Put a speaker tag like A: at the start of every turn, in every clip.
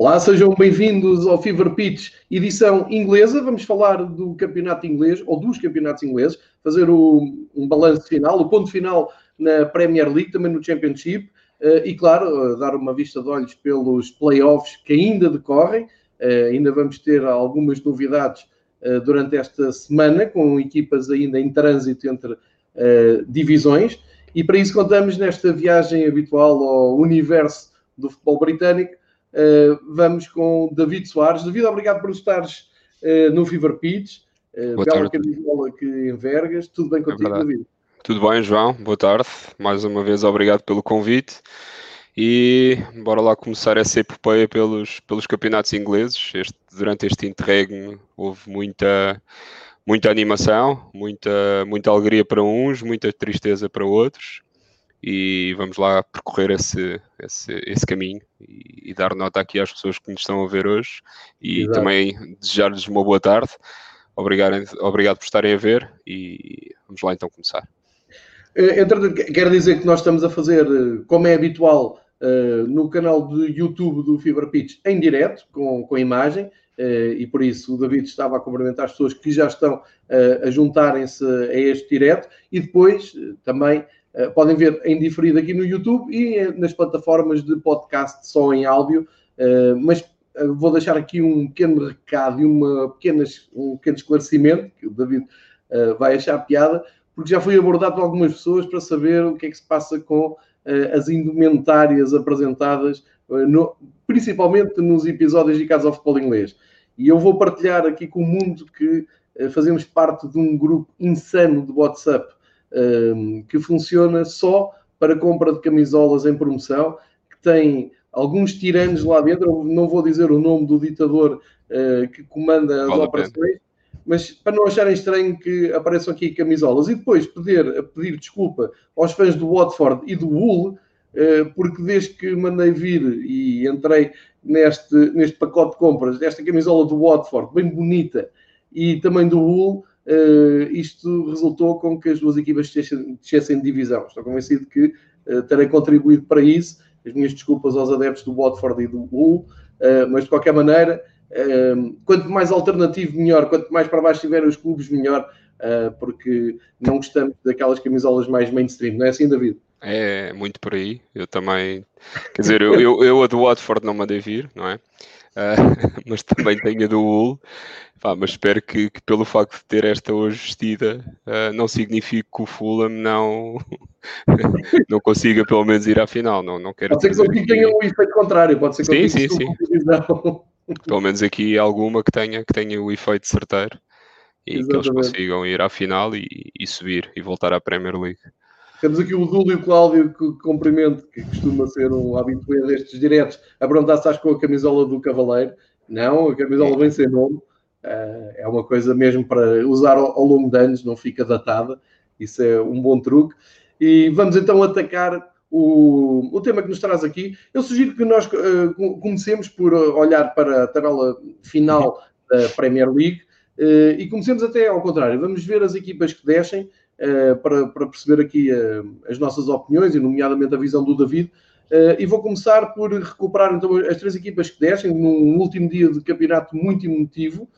A: Olá, sejam bem-vindos ao Fever Pitch, edição inglesa. Vamos falar do campeonato inglês, ou dos campeonatos ingleses, fazer o, um balanço final, o ponto final na Premier League, também no Championship, uh, e claro, uh, dar uma vista de olhos pelos playoffs que ainda decorrem. Uh, ainda vamos ter algumas novidades durante esta semana, com equipas ainda em trânsito entre divisões, e para isso contamos nesta viagem habitual ao universo do futebol britânico vamos com David Soares. David, obrigado por estares uh, no Fever Pitch. Uh, Boa bela camisola aqui em Vergas. Tudo bem contigo, é David?
B: Tudo bem, João. Boa tarde. Mais uma vez, obrigado pelo convite. E bora lá começar essa epopeia pelos, pelos campeonatos ingleses. Este, durante este interregno houve muita, muita animação, muita, muita alegria para uns, muita tristeza para outros e vamos lá percorrer esse, esse, esse caminho e, e, dar nota aqui às pessoas que nos estão a ver hoje e Exato. também desejar-lhes uma boa tarde. Obrigado, obrigado por estarem a ver e vamos lá então começar.
A: Eh, entretanto, quero dizer que nós estamos a fazer, eh, como é habitual, eh, no canal do YouTube do Fever Pitch em direto, com, com imagem, e por isso o David estava a cumprimentar as pessoas que já estão a juntarem-se a este direto, e depois também podem ver em diferido aqui no YouTube e eh, nas plataformas de podcast só em áudio. Eh, mas vou deixar aqui um pequeno recado e uma pequena, um pequeno esclarecimento que o David vai achar piada, porque já fui abordado por algumas pessoas para saber o que é que se passa com as indumentárias apresentadas, no, principalmente nos episódios de Casa ao Futebol Inglês. E eu vou partilhar aqui com o mundo que fazemos parte de um grupo insano de WhatsApp um, que funciona só para compra de camisolas em promoção, que tem alguns tiranos lá dentro, não vou dizer o nome do ditador uh, que comanda as vale operações, mas para não acharem estranho que apareçam aqui camisolas. E depois pedir, pedir desculpa aos fãs do Watford e do Wool, uh, porque desde que mandei vir e entrei neste, neste pacote de compras, desta camisola do Watford, bem bonita, e também do Wool, isto resultou com que as duas equipas descessem de divisão. Estou convencido que uh, terei contribuído para isso. As minhas desculpas aos adeptos do Watford e do Hull, uh, mas de qualquer maneira, quanto mais alternativo, melhor. Quanto mais para baixo estiverem os clubes, melhor, porque não gostamos daquelas camisolas mais mainstream, não é assim, David?
B: É muito por aí. Eu também, quer dizer, eu, eu, eu a do Watford não mandei vir, não é? Uh, mas também tenho a do Hull. Pá, mas espero que, que, pelo facto de ter esta hoje vestida uh, não signifique que o Fulham não, não consiga pelo menos ir à final. Não, não quero
A: pode ser que aqui tenha um efeito contrário, pode ser
B: que sim, sim, sim. Pelo menos aqui alguma que tenha, que tenha o efeito certeiro e Exatamente. que eles consigam ir à final e, e subir e voltar à Premier League.
A: Temos aqui o Dúlio Cláudio, que cumprimento, que costuma ser um habitué destes diretos, a perguntar se estás com a camisola do Cavaleiro. Não, a camisola vem sem nome. Uh, é uma coisa mesmo para usar ao, longo de anos, não fica datada. Isso é um bom truque. E vamos então atacar o, o tema que nos traz aqui. Eu sugiro que nós uh, comecemos por olhar para a tabela final da Premier League uh, e comecemos até ao contrário. Vamos ver as equipas que descem para, para, perceber aqui uh, as nossas opiniões, e nomeadamente a visão do David. Uh, e vou começar por recuperar então, as três equipas que descem num último dia de campeonato muito emotivo.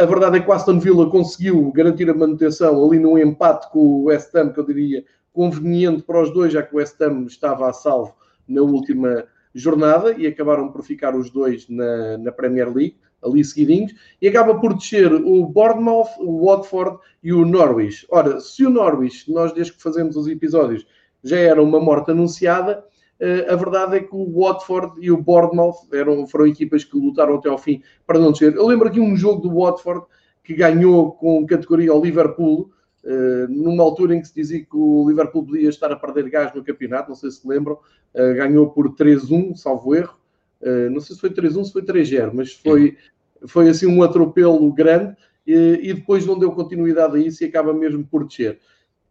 A: a verdade é que o Aston Villa conseguiu garantir a manutenção ali num empate com o West Ham, que eu diria conveniente para os dois, já que o West Ham estava a salvo na última jornada e acabaram por ficar os dois na, na Premier League ali seguidinhos, e acaba por descer o Bournemouth, o Watford e o Norwich. Ora, se o Norwich, nós desde que fazemos os episódios, já era uma morte anunciada, eh, a verdade é que o Watford e o Bournemouth eram, foram equipas que lutaram até ao fim para não descer. Eu lembro aqui um jogo do Watford que ganhou com categoria ao Liverpool, eh, numa altura em que se dizia que o Liverpool podia estar a perder gás no campeonato, não sei se lembram, eh, ganhou por 3-1, salvo erro, Uh, não sei se foi 3-1, se foi 3-0, mas foi, foi assim um atropelo grande e, e, depois não deu continuidade a isso e acaba mesmo por descer.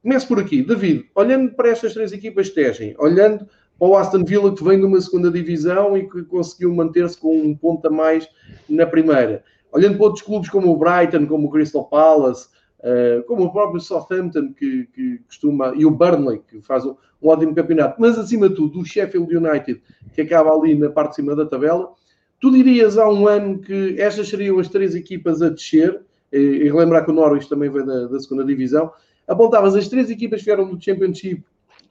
A: Começo por aqui. David, olhando para estas três equipas que descem, olhando para o Aston Villa que vem de uma segunda divisão e que conseguiu manter-se com um ponto a mais na primeira, olhando para outros clubes como o Brighton, como o Crystal Palace, uh, como o próprio Southampton que, que costuma, e o Burnley que faz um, um ótimo campeonato, mas acima de tudo o Sheffield United, que acaba ali na parte de cima da tabela. Tu dirias há um ano que estas seriam as três equipas a descer, e relembrar que o Norwich também veio da, da segunda divisão, apontavas as três equipas que vieram do Championship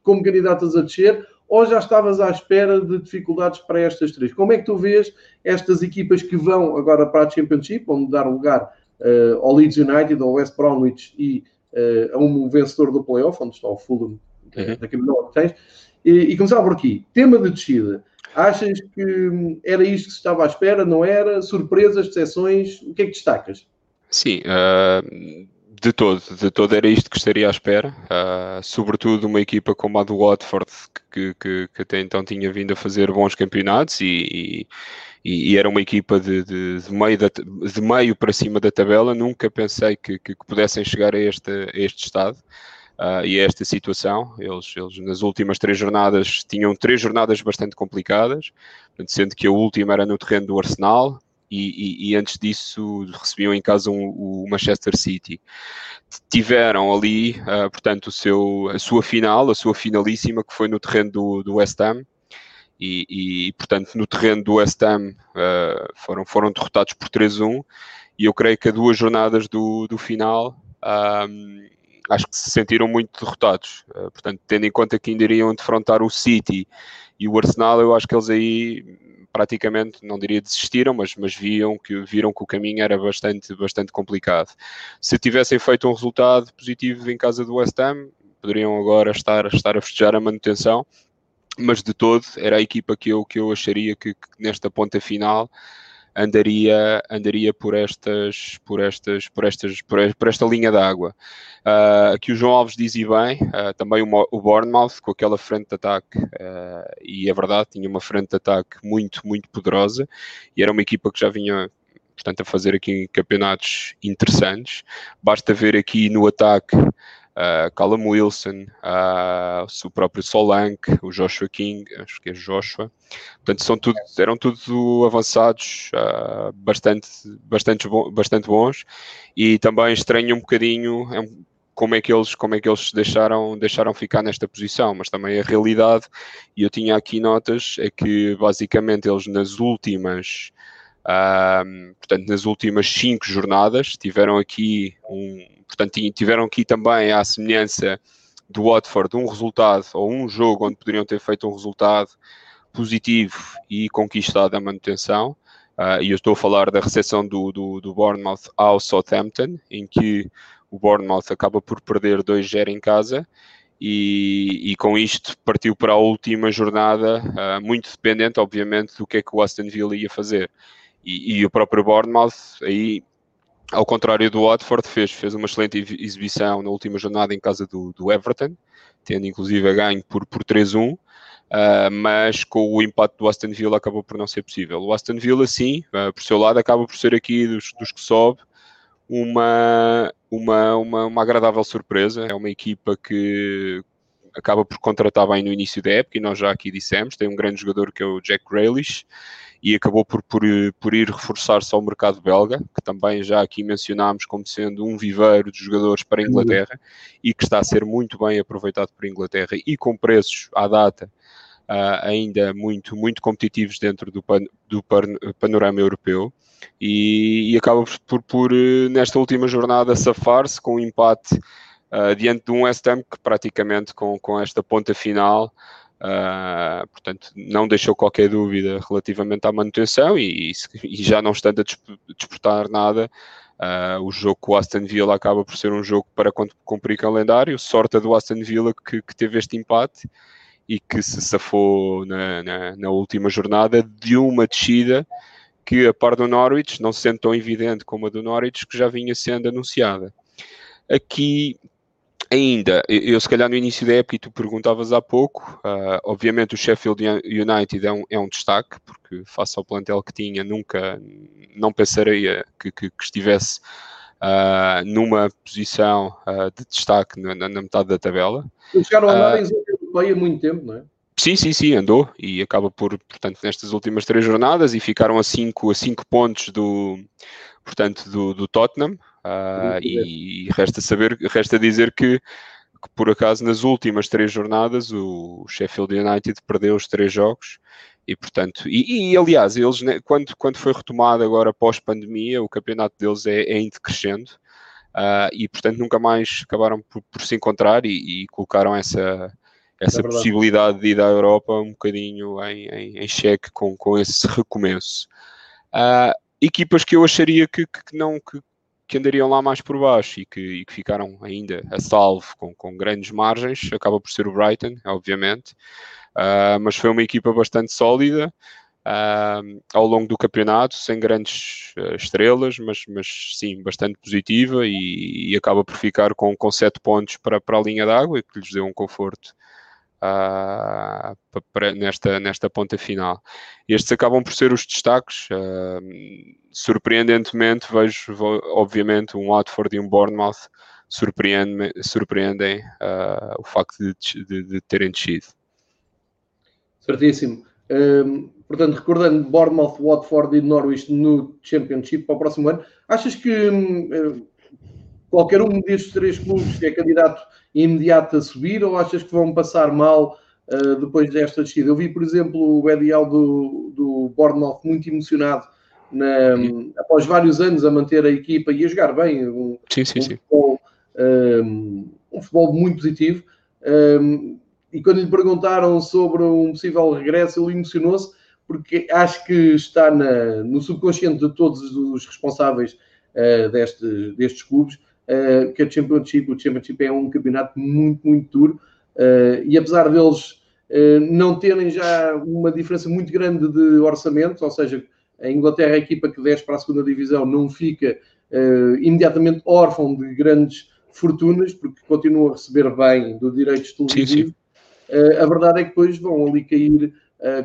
A: como candidatas a descer, ou já estavas à espera de dificuldades para estas três? Como é que tu vês estas equipas que vão agora para a Championship, vão dar lugar uh, ao Leeds United, ao West Bromwich e uh, a um vencedor do playoff, onde está o Fulham, uhum. da camisola que tens, e, e começava por aqui. Tema de descida. Achas que era isto que se estava à espera? Não era? Surpresas, decepções? O que é que destacas?
B: Sim, uh, de todo, de todo era isto que estaria à espera. Uh, sobretudo uma equipa como a do Watford, que, que, que, até então tinha vindo a fazer bons campeonatos e, e, e era uma equipa de, de, de, meio da, de meio para cima da tabela. Nunca pensei que, que pudessem chegar a este, a este estado. Uh, e a esta situação. Eles, eles, nas últimas três jornadas, tinham três jornadas bastante complicadas, sendo que a última era no terreno do Arsenal. E, e, e antes disso recebiam em casa um, o Manchester City. Tiveram ali, uh, portanto, o seu, a sua final, a sua finalíssima, que foi no terreno do, do West Ham, e, e, portanto no terreno do West Ham uh, foram, foram derrotados por 3-1 e eu creio que a duas jornadas do, do final um, acho que se sentiram muito derrotados. Uh, portanto, tendo em conta que ainda iriam defrontar o City e o Arsenal, eu acho que eles aí praticamente, não diria desistiram, mas, mas viam que, viram que o caminho era bastante, bastante complicado. Se tivessem feito um resultado positivo em casa do West Ham, poderiam agora estar, estar a festejar a manutenção, mas de todo era a equipa que eu, que eu acharia que, que nesta ponta final andaria, andaria por estas, por estas, por estas, por, esta linha d'água. Uh, aqui o João Alves diz e bem, uh, também o, o Bournemouth com aquela frente de ataque, uh, e é verdade, tinha uma frente de ataque muito, muito poderosa, e era uma equipa que já vinha portanto, a fazer aqui campeonatos interessantes. Basta ver aqui no ataque uh, Callum Wilson, uh, o próprio Solanke, o Joshua King, acho que é Joshua. Portanto, são tudo, eram tudo avançados, uh, bastante, bastante, bastante bons e também estranho um bocadinho é como é que eles como é que eles deixaram deixaram ficar nesta posição mas também a realidade e eu tinha aqui notas é que basicamente eles nas últimas uh, portanto nas últimas cinco jornadas tiveram aqui um portanto, tiveram aqui também à semelhança do Watford um resultado ou um jogo onde poderiam ter feito um resultado positivo e conquistado a manutenção. Uh, e eu estou a falar da recepção do, do, do Bournemouth ao Southampton, em que o Bournemouth acaba por perder 2-0 em casa e, e, com isto partiu para a última jornada, uh, muito dependente, obviamente, do que é que o Aston Villa ia fazer. E, e o próprio Bournemouth aí ao contrário do Watford, fez, fez uma excelente exibição na última jornada em casa do, do Everton, tendo inclusive ganho por, por 3-1, uh, ah, mas com o empate do Aston Villa acabou por não ser possível. O Aston Villa, sim, uh, por seu lado, acaba por ser aqui dos, dos que sobe uma, uma, uma, uma agradável surpresa. É uma equipa que acaba por contratar bem no início da época, e nós já aqui dissemos, tem um grande jogador que é o Jack Grealish, e acabou por, por, por ir reforçar-se ao mercado belga, que também já aqui mencionámos como sendo um viveiro de jogadores para a Inglaterra e que está a ser muito bem aproveitado por Inglaterra e com preços à data uh, ainda muito, muito competitivos dentro do, pan, do pan, panorama europeu. E, e acaba por, por, nesta última jornada, safar-se com um empate uh, diante de um West Ham que praticamente com, com esta ponta final Uh, portanto, não deixou qualquer dúvida relativamente à manutenção e, e já não estando a disputar nada, uh, o jogo com o Aston Villa acaba por ser um jogo para cumprir calendário. Sorte do Aston Villa que, que, teve este empate e que se safou na, na, na, última jornada de uma descida que, a par do Norwich, não se sente tão evidente como a do Norwich, que já vinha sendo anunciada. Aqui Ainda, eu se calhar no início da época, e tu perguntavas há pouco, uh, obviamente o Sheffield United é um, é um destaque, porque face ao plantel que tinha, nunca, não pensaria que, que, que estivesse uh, numa posição uh, de destaque na, na, metade da tabela.
A: Chegaram a andar em zona europeia há muito tempo, não é?
B: Sim, sim, sim, andou e acaba por, portanto, nestas últimas três jornadas e ficaram a 5 a cinco pontos do, portanto, do, do Tottenham, Uh, e resta saber, resta dizer que, que, por acaso nas últimas três jornadas o Sheffield United perdeu os três jogos e portanto, e, e, aliás, eles né, quando, quando foi retomado agora pós-pandemia, o campeonato deles é, é indo crescendo uh, e portanto nunca mais acabaram por, por se encontrar e, e, colocaram essa, essa é possibilidade de ir à Europa um bocadinho em, em, em xeque com, com esse recomeço. Uh, equipas que eu acharia que, que não que, que, andariam lá mais por baixo e que, e que ficaram ainda a salvo com, com, grandes margens, acaba por ser o Brighton, obviamente, uh, mas foi uma equipa bastante sólida. Uh, ao longo do campeonato, sem grandes uh, estrelas, mas, mas sim, bastante positiva e, e, acaba por ficar com, com sete pontos para, para a linha d'água, que lhes deu um conforto uh, nesta, nesta ponta final. Estes acabam por ser os destaques. Uh, surpreendentemente, vejo, obviamente, um Watford e um Bournemouth surpreendem, surpreendem uh, o facto de, de, de, terem descido.
A: Certíssimo. Um, portanto, recordando Bournemouth, Watford e Norwich no Championship para o próximo ano, achas que um, qualquer um destes três clubes é candidato imediato a subir ou achas que vão passar mal uh, depois desta descida? Eu vi, por exemplo, o Edial do, do Bournemouth muito emocionado na, após vários anos a manter a equipa e a jogar bem. Um,
B: sim, sim,
A: um
B: sim.
A: Futebol, um, um, futebol muito positivo. Um, e quando lhe perguntaram sobre um possível regresso, ele emocionou-se porque acho que está na, no subconsciente de todos os responsáveis uh, deste, destes clubes uh, que a Championship, o Championship é um campeonato muito, muito duro, uh, e apesar deles uh, não terem já uma diferença muito grande de orçamento, ou seja, a Inglaterra, a equipa que desce para a segunda divisão, não fica imediatamente órfão de grandes fortunas, porque continua a receber bem do direito televisivo. a verdade é que depois vão ali cair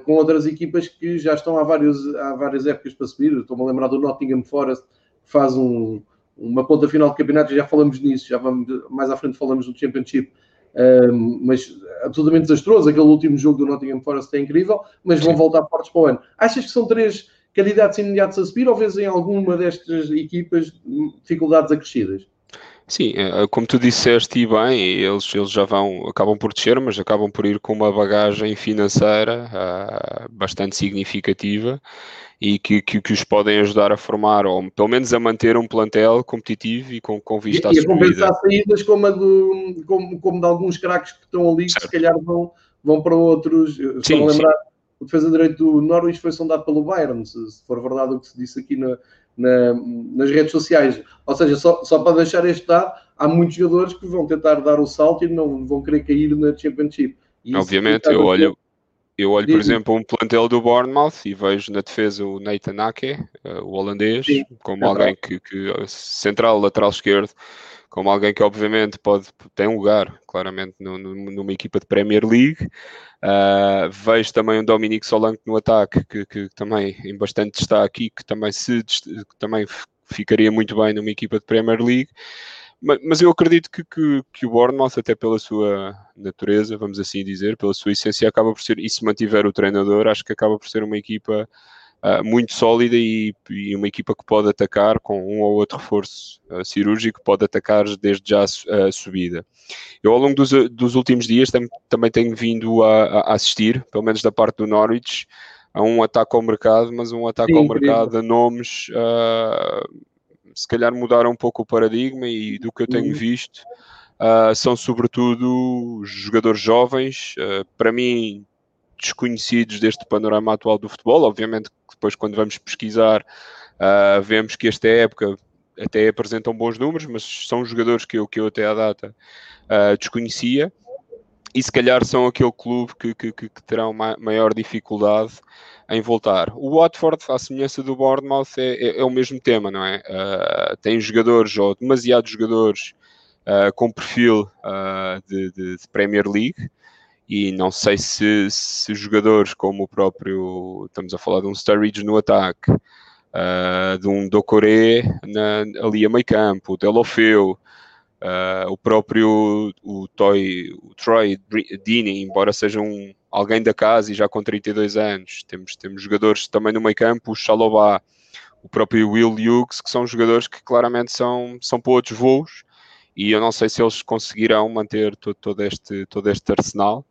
A: com outras equipas que já estão há, vários, há várias épocas para subir. Estou-me a lembrar do Nottingham Forest, que faz um, uma ponta final de campeonato, já falamos nisso, já vamos, mais à frente falamos do Championship, um, mas absolutamente desastroso, aquele último jogo do Nottingham Forest é incrível, mas vão Sim. voltar fortes para o ano. Achas que são três candidatos imediatos a subir ou vês em alguma destas equipas dificuldades acrescidas?
B: Sim, é, como tu disseste e bem, eles, eles já vão, acabam por descer, mas acabam por ir com uma bagagem financeira uh, bastante significativa e que, que, que, os podem ajudar a formar, ou pelo menos a manter um plantel competitivo e com, com vista
A: à subida. E a compensar saídas como, a do, como, como de alguns craques que estão ali, certo. que se calhar vão, vão para outros. Sim, lembrar, sim. o defesa direito do Norwich foi sondado pelo Bayern, se, se, for verdade o que se disse aqui na, na, nas redes sociais. Ou seja, só, só para deixar este dado, há muitos jogadores que vão tentar dar o salto e não vão querer cair na Championship.
B: E Obviamente, eu olho, eu olho, por exemplo, um plantel do Bournemouth e vejo na defesa o Nathan Ake, uh, o holandês, Sim, como é alguém que, que, central, lateral esquerdo, como alguém que obviamente pode tem um lugar, claramente, no, no, numa equipa de Premier League. Uh, vejo também um Dominique Solanke no ataque, que, que também em bastante destaque e que também, se, que também ficaria muito bem numa equipa de Premier League. Mas, eu acredito que, que, que, o Bournemouth, até pela sua natureza, vamos assim dizer, pela sua essência, acaba por ser, e se mantiver o treinador, acho que acaba por ser uma equipa uh, muito sólida e, e, uma equipa que pode atacar com um ou outro reforço uh, cirúrgico, pode atacar desde já a, a subida. Eu, ao longo dos, dos últimos dias, tam, também tenho vindo a, a, assistir, pelo menos da parte do Norwich, a um ataque ao mercado, mas um ataque Sim, ao mercado a nomes. Uh, se calhar mudaram um pouco o paradigma e do que eu tenho uhum. visto uh, são sobretudo jogadores jovens, uh, para mim desconhecidos deste panorama atual do futebol. Obviamente depois quando vamos pesquisar uh, vemos que esta época até apresentam bons números, mas são jogadores que eu, que eu até à data desconhecia e se calhar são aquele clube que, que, que terão maior dificuldade em voltar. O Watford, à semelhança do Bournemouth, é, é, é o mesmo tema, não é? Uh, tem jogadores, ou demasiados jogadores, uh, com perfil uh, de, de, de, Premier League, e não sei se, se, jogadores como o próprio, estamos a falar de um Sturridge no ataque, de um Dokore na, ali a meio campo, o Delofeu, Uh, o próprio o, Toy, o Troy Dini, embora seja um, alguém da casa e já com 32 anos, temos, temos jogadores também no meio campo, o Chalobah, o próprio Will Hughes, que são jogadores que claramente são, são para outros voos e eu não sei se eles conseguirão manter todo, todo este, todo este arsenal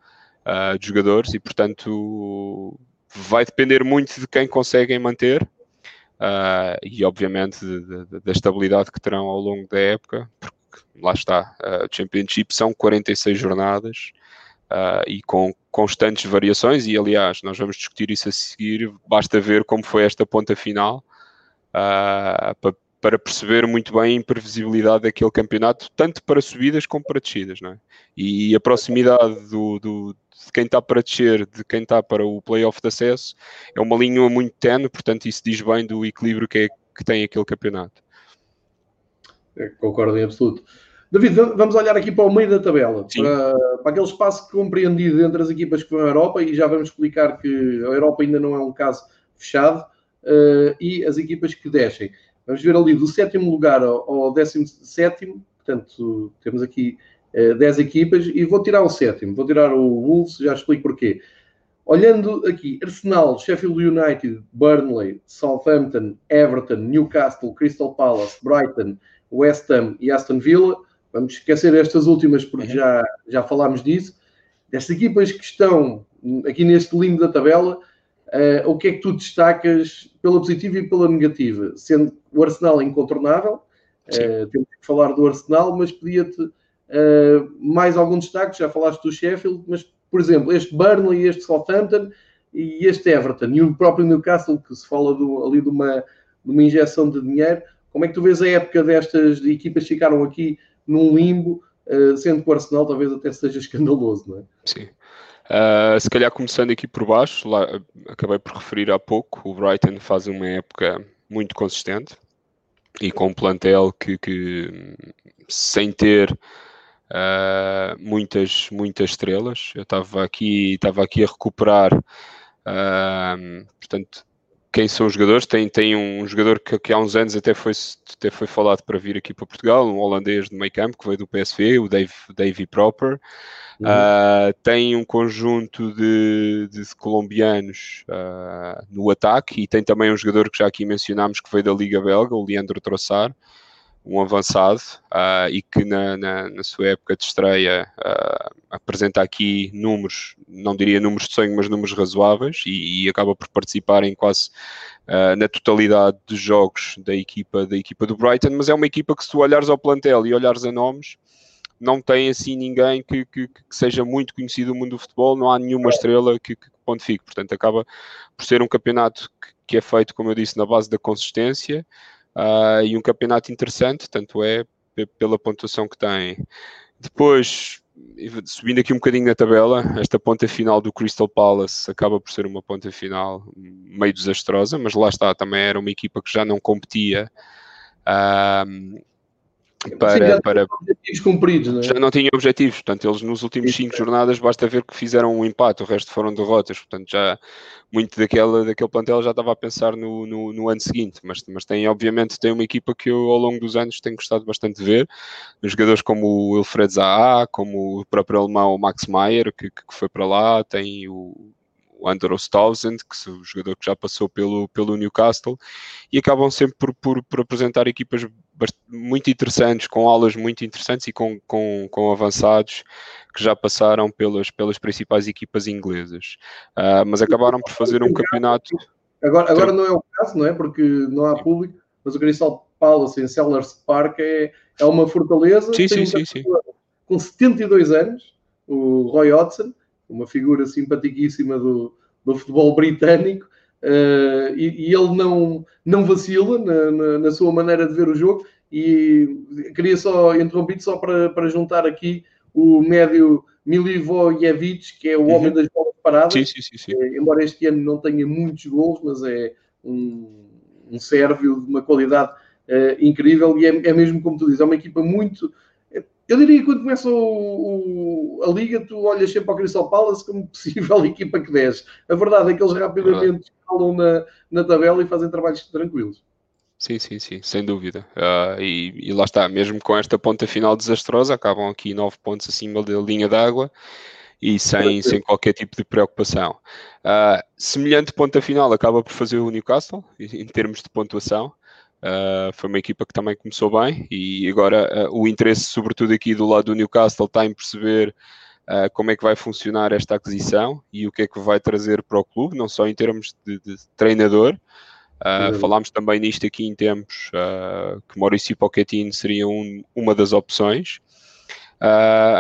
B: uh, de jogadores e portanto vai depender muito de quem conseguem manter uh, e, obviamente, da estabilidade que terão ao longo da época, porque lá está, o uh, Championship são 46 jornadas uh, e com constantes variações, e aliás, nós vamos discutir isso a seguir, basta ver como foi esta ponta final uh, para, para perceber muito bem a imprevisibilidade daquele campeonato, tanto para subidas como para descidas, não é? E a proximidade do, do de quem está para descer, de quem está para o playoff de acesso, é uma linha muito tenue, portanto isso diz bem do equilíbrio que, é, que tem aquele campeonato.
A: É, concordo em absoluto. David, vamos olhar aqui para o meio da tabela, para, para, aquele espaço compreendido entre as equipas que vão à Europa, e já vamos explicar que a Europa ainda não é um caso fechado, uh, e as equipas que descem. Vamos ver ali do sétimo lugar ao, ao décimo sétimo, portanto, temos aqui uh, 10 equipas, e vou tirar o sétimo, vou tirar o Wolves, já explico porquê. Olhando aqui, Arsenal, Sheffield United, Burnley, Southampton, Everton, Newcastle, Crystal Palace, Brighton, West Ham e Aston Villa, Vamos esquecer estas últimas porque uhum. já, já falámos disso. Destas equipas que estão aqui neste limbo da tabela, uh, o que é que tu destacas pela positiva e pela negativa? Sendo o Arsenal incontornável, uh, temos que falar do Arsenal, mas pedia-te uh, mais algum destaque, já falaste do Sheffield, mas, por exemplo, este Burnley, este Southampton e este Everton, e o próprio Newcastle, que se fala do, ali de uma, de uma injeção de dinheiro, como é que tu vês a época destas equipas que ficaram aqui num limbo, sendo que o Arsenal talvez até seja escandaloso, não é?
B: Sim. Uh, se calhar começando aqui por baixo, lá, acabei por referir há pouco, o Brighton faz uma época muito consistente e com um plantel que, que sem ter uh, muitas, muitas estrelas, eu estava aqui, estava aqui a recuperar, uh, portanto, quem são os jogadores. Tem, tem um jogador que, que, há uns anos até foi, até foi falado para vir aqui para Portugal, um holandês de meio campo que veio do PSV, o Dave, Davy Proper. Uhum. Uh, tem um conjunto de, de colombianos uh, no ataque e tem também um jogador que já aqui mencionámos que veio da Liga Belga, o Leandro Trossard um avançado uh, e que na, na, na, sua época de estreia uh, apresenta aqui números, não diria números de sonho, mas números razoáveis e, e acaba por participar em quase uh, na totalidade dos jogos da equipa, da equipa do Brighton, mas é uma equipa que se tu olhares ao plantel e olhares a nomes, não tem assim ninguém que, que, que seja muito conhecido no mundo do futebol, não há nenhuma estrela que, que pontifique, portanto acaba por ser um campeonato que, que é feito, como eu disse, na base da consistência, uh, e um campeonato interessante, tanto é pela pontuação que tem. Depois, subindo aqui um bocadinho na tabela, esta ponta final do Crystal Palace acaba por ser uma ponta final meio desastrosa, mas lá está, também era uma equipa que já não competia. Uh, para, Sim, para
A: objetivos cumpridos, não é?
B: já não tinham objetivos, portanto eles nos últimos cinco jornadas basta ver que fizeram um empate, o resto foram derrotas, portanto já muito daquele, daquele plantel já estava a pensar no, no, no, ano seguinte, mas, mas tem obviamente tem uma equipa que eu ao longo dos anos tenho gostado bastante de ver, jogadores como o Wilfred Zaha, como o próprio alemão Max Meyer, que, que foi para lá, tem o o Andros Townsend, que é o jogador que já passou pelo, pelo Newcastle, e acabam sempre por, por, por apresentar equipas muito interessantes, com aulas muito interessantes e com, com, com avançados que já passaram pelas, pelas principais equipas inglesas. Uh, mas acabaram por fazer um campeonato.
A: Agora, agora não é o caso, não é? Porque não há público, mas o Crystal Palace em Sellers Park é, é uma fortaleza.
B: Sim, sim, sim, sim.
A: Com 72 anos, o Roy Hodgson, uma figura simpaticíssima do, do futebol britânico, uh, e, e, ele não, não vacila na, na, na, sua maneira de ver o jogo. E queria só interromper só para, para juntar aqui o médio Milivojevic, que é o uhum. homem das bolas paradas.
B: Sim, sim, sim,
A: uh, embora este ano não tenha muitos gols, mas é um, um sérvio de uma qualidade uh, incrível e é, é mesmo como tu dizes, é uma equipa muito eu diria que quando começa o, o, a liga, tu olhas sempre ao Crystal Palace como possível equipa que desce. A verdade é que eles rapidamente escalam na, na tabela e fazem trabalhos tranquilos.
B: Sim, sim, sim, sem dúvida. Uh, e, e, lá está, mesmo com esta ponta final desastrosa, acabam aqui nove pontos acima da linha d'água e sem, sem qualquer tipo de preocupação. Uh, semelhante ponta final acaba por fazer o Newcastle, em termos de pontuação. Uh, foi uma equipa que também começou bem e agora uh, o interesse, sobretudo aqui do lado do Newcastle, está em perceber uh, como é que vai funcionar esta aquisição e o que é que vai trazer para o clube, não só em termos de, de treinador. Uh, falámos também nisto aqui em tempos que Maurício Pochettino seria um, uma das opções.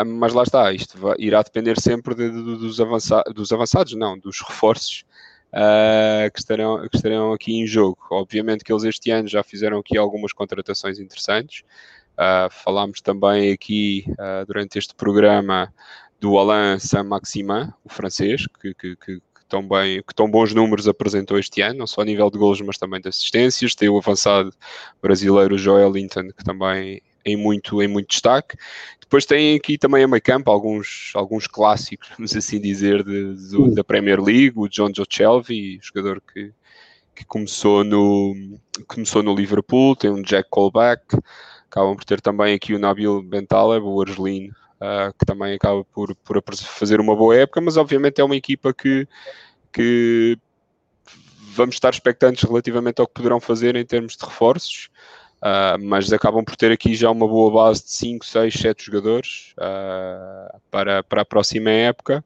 B: Mas lá está, isto vai, irá depender sempre de, de, dos, avança, dos, avançados, não, dos reforços uh, que, estarão, que estarão aqui em jogo. Obviamente que eles este ano já fizeram aqui algumas contratações interessantes. Uh, falámos também aqui durante este programa do Alain Saint-Maximin, o francês, que, que, que, tão bem, que tão bons números apresentou este ano, não só a nível de gols, mas também de assistências. Tem o avançado brasileiro Joel Linton, que também em muito, em muito destaque. Depois tem aqui também a meio campo alguns, alguns clássicos, vamos assim dizer, de, de, da Premier League, o John Joe Shelby, jogador que, que começou, no, começou no Liverpool, tem um Jack Colback, acabam por ter também aqui o Nabil Bentaleb, o Argelino, uh, que também acaba por, por fazer uma boa época, mas obviamente é uma equipa que, que vamos estar expectantes relativamente ao que poderão fazer em termos de reforços. Uh, mas acabam por ter aqui já uma boa base de 5, 6, 7 jogadores uh, para, para a próxima época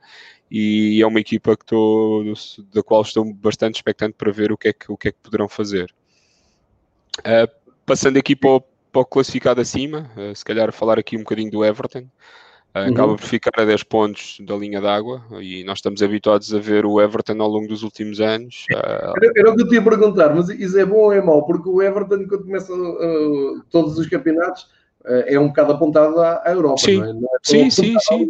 B: e é uma equipa que estou, da qual estou bastante expectante para ver o que é que, o que, é que poderão fazer. Uh, passando aqui para o, para o classificado acima, se calhar falar aqui um bocadinho do Everton. Uhum. acaba por ficar a 10 pontos da linha d'água e nós estamos habituados a ver o Everton ao longo dos últimos anos.
A: Uh... Era, era, o que eu te ia perguntar, mas isso é bom ou é mau? Porque o Everton, quando começa uh, todos os campeonatos, uh, é um bocado apontado à, à Europa,
B: sim.
A: não é? Não
B: é sim, sim, sim.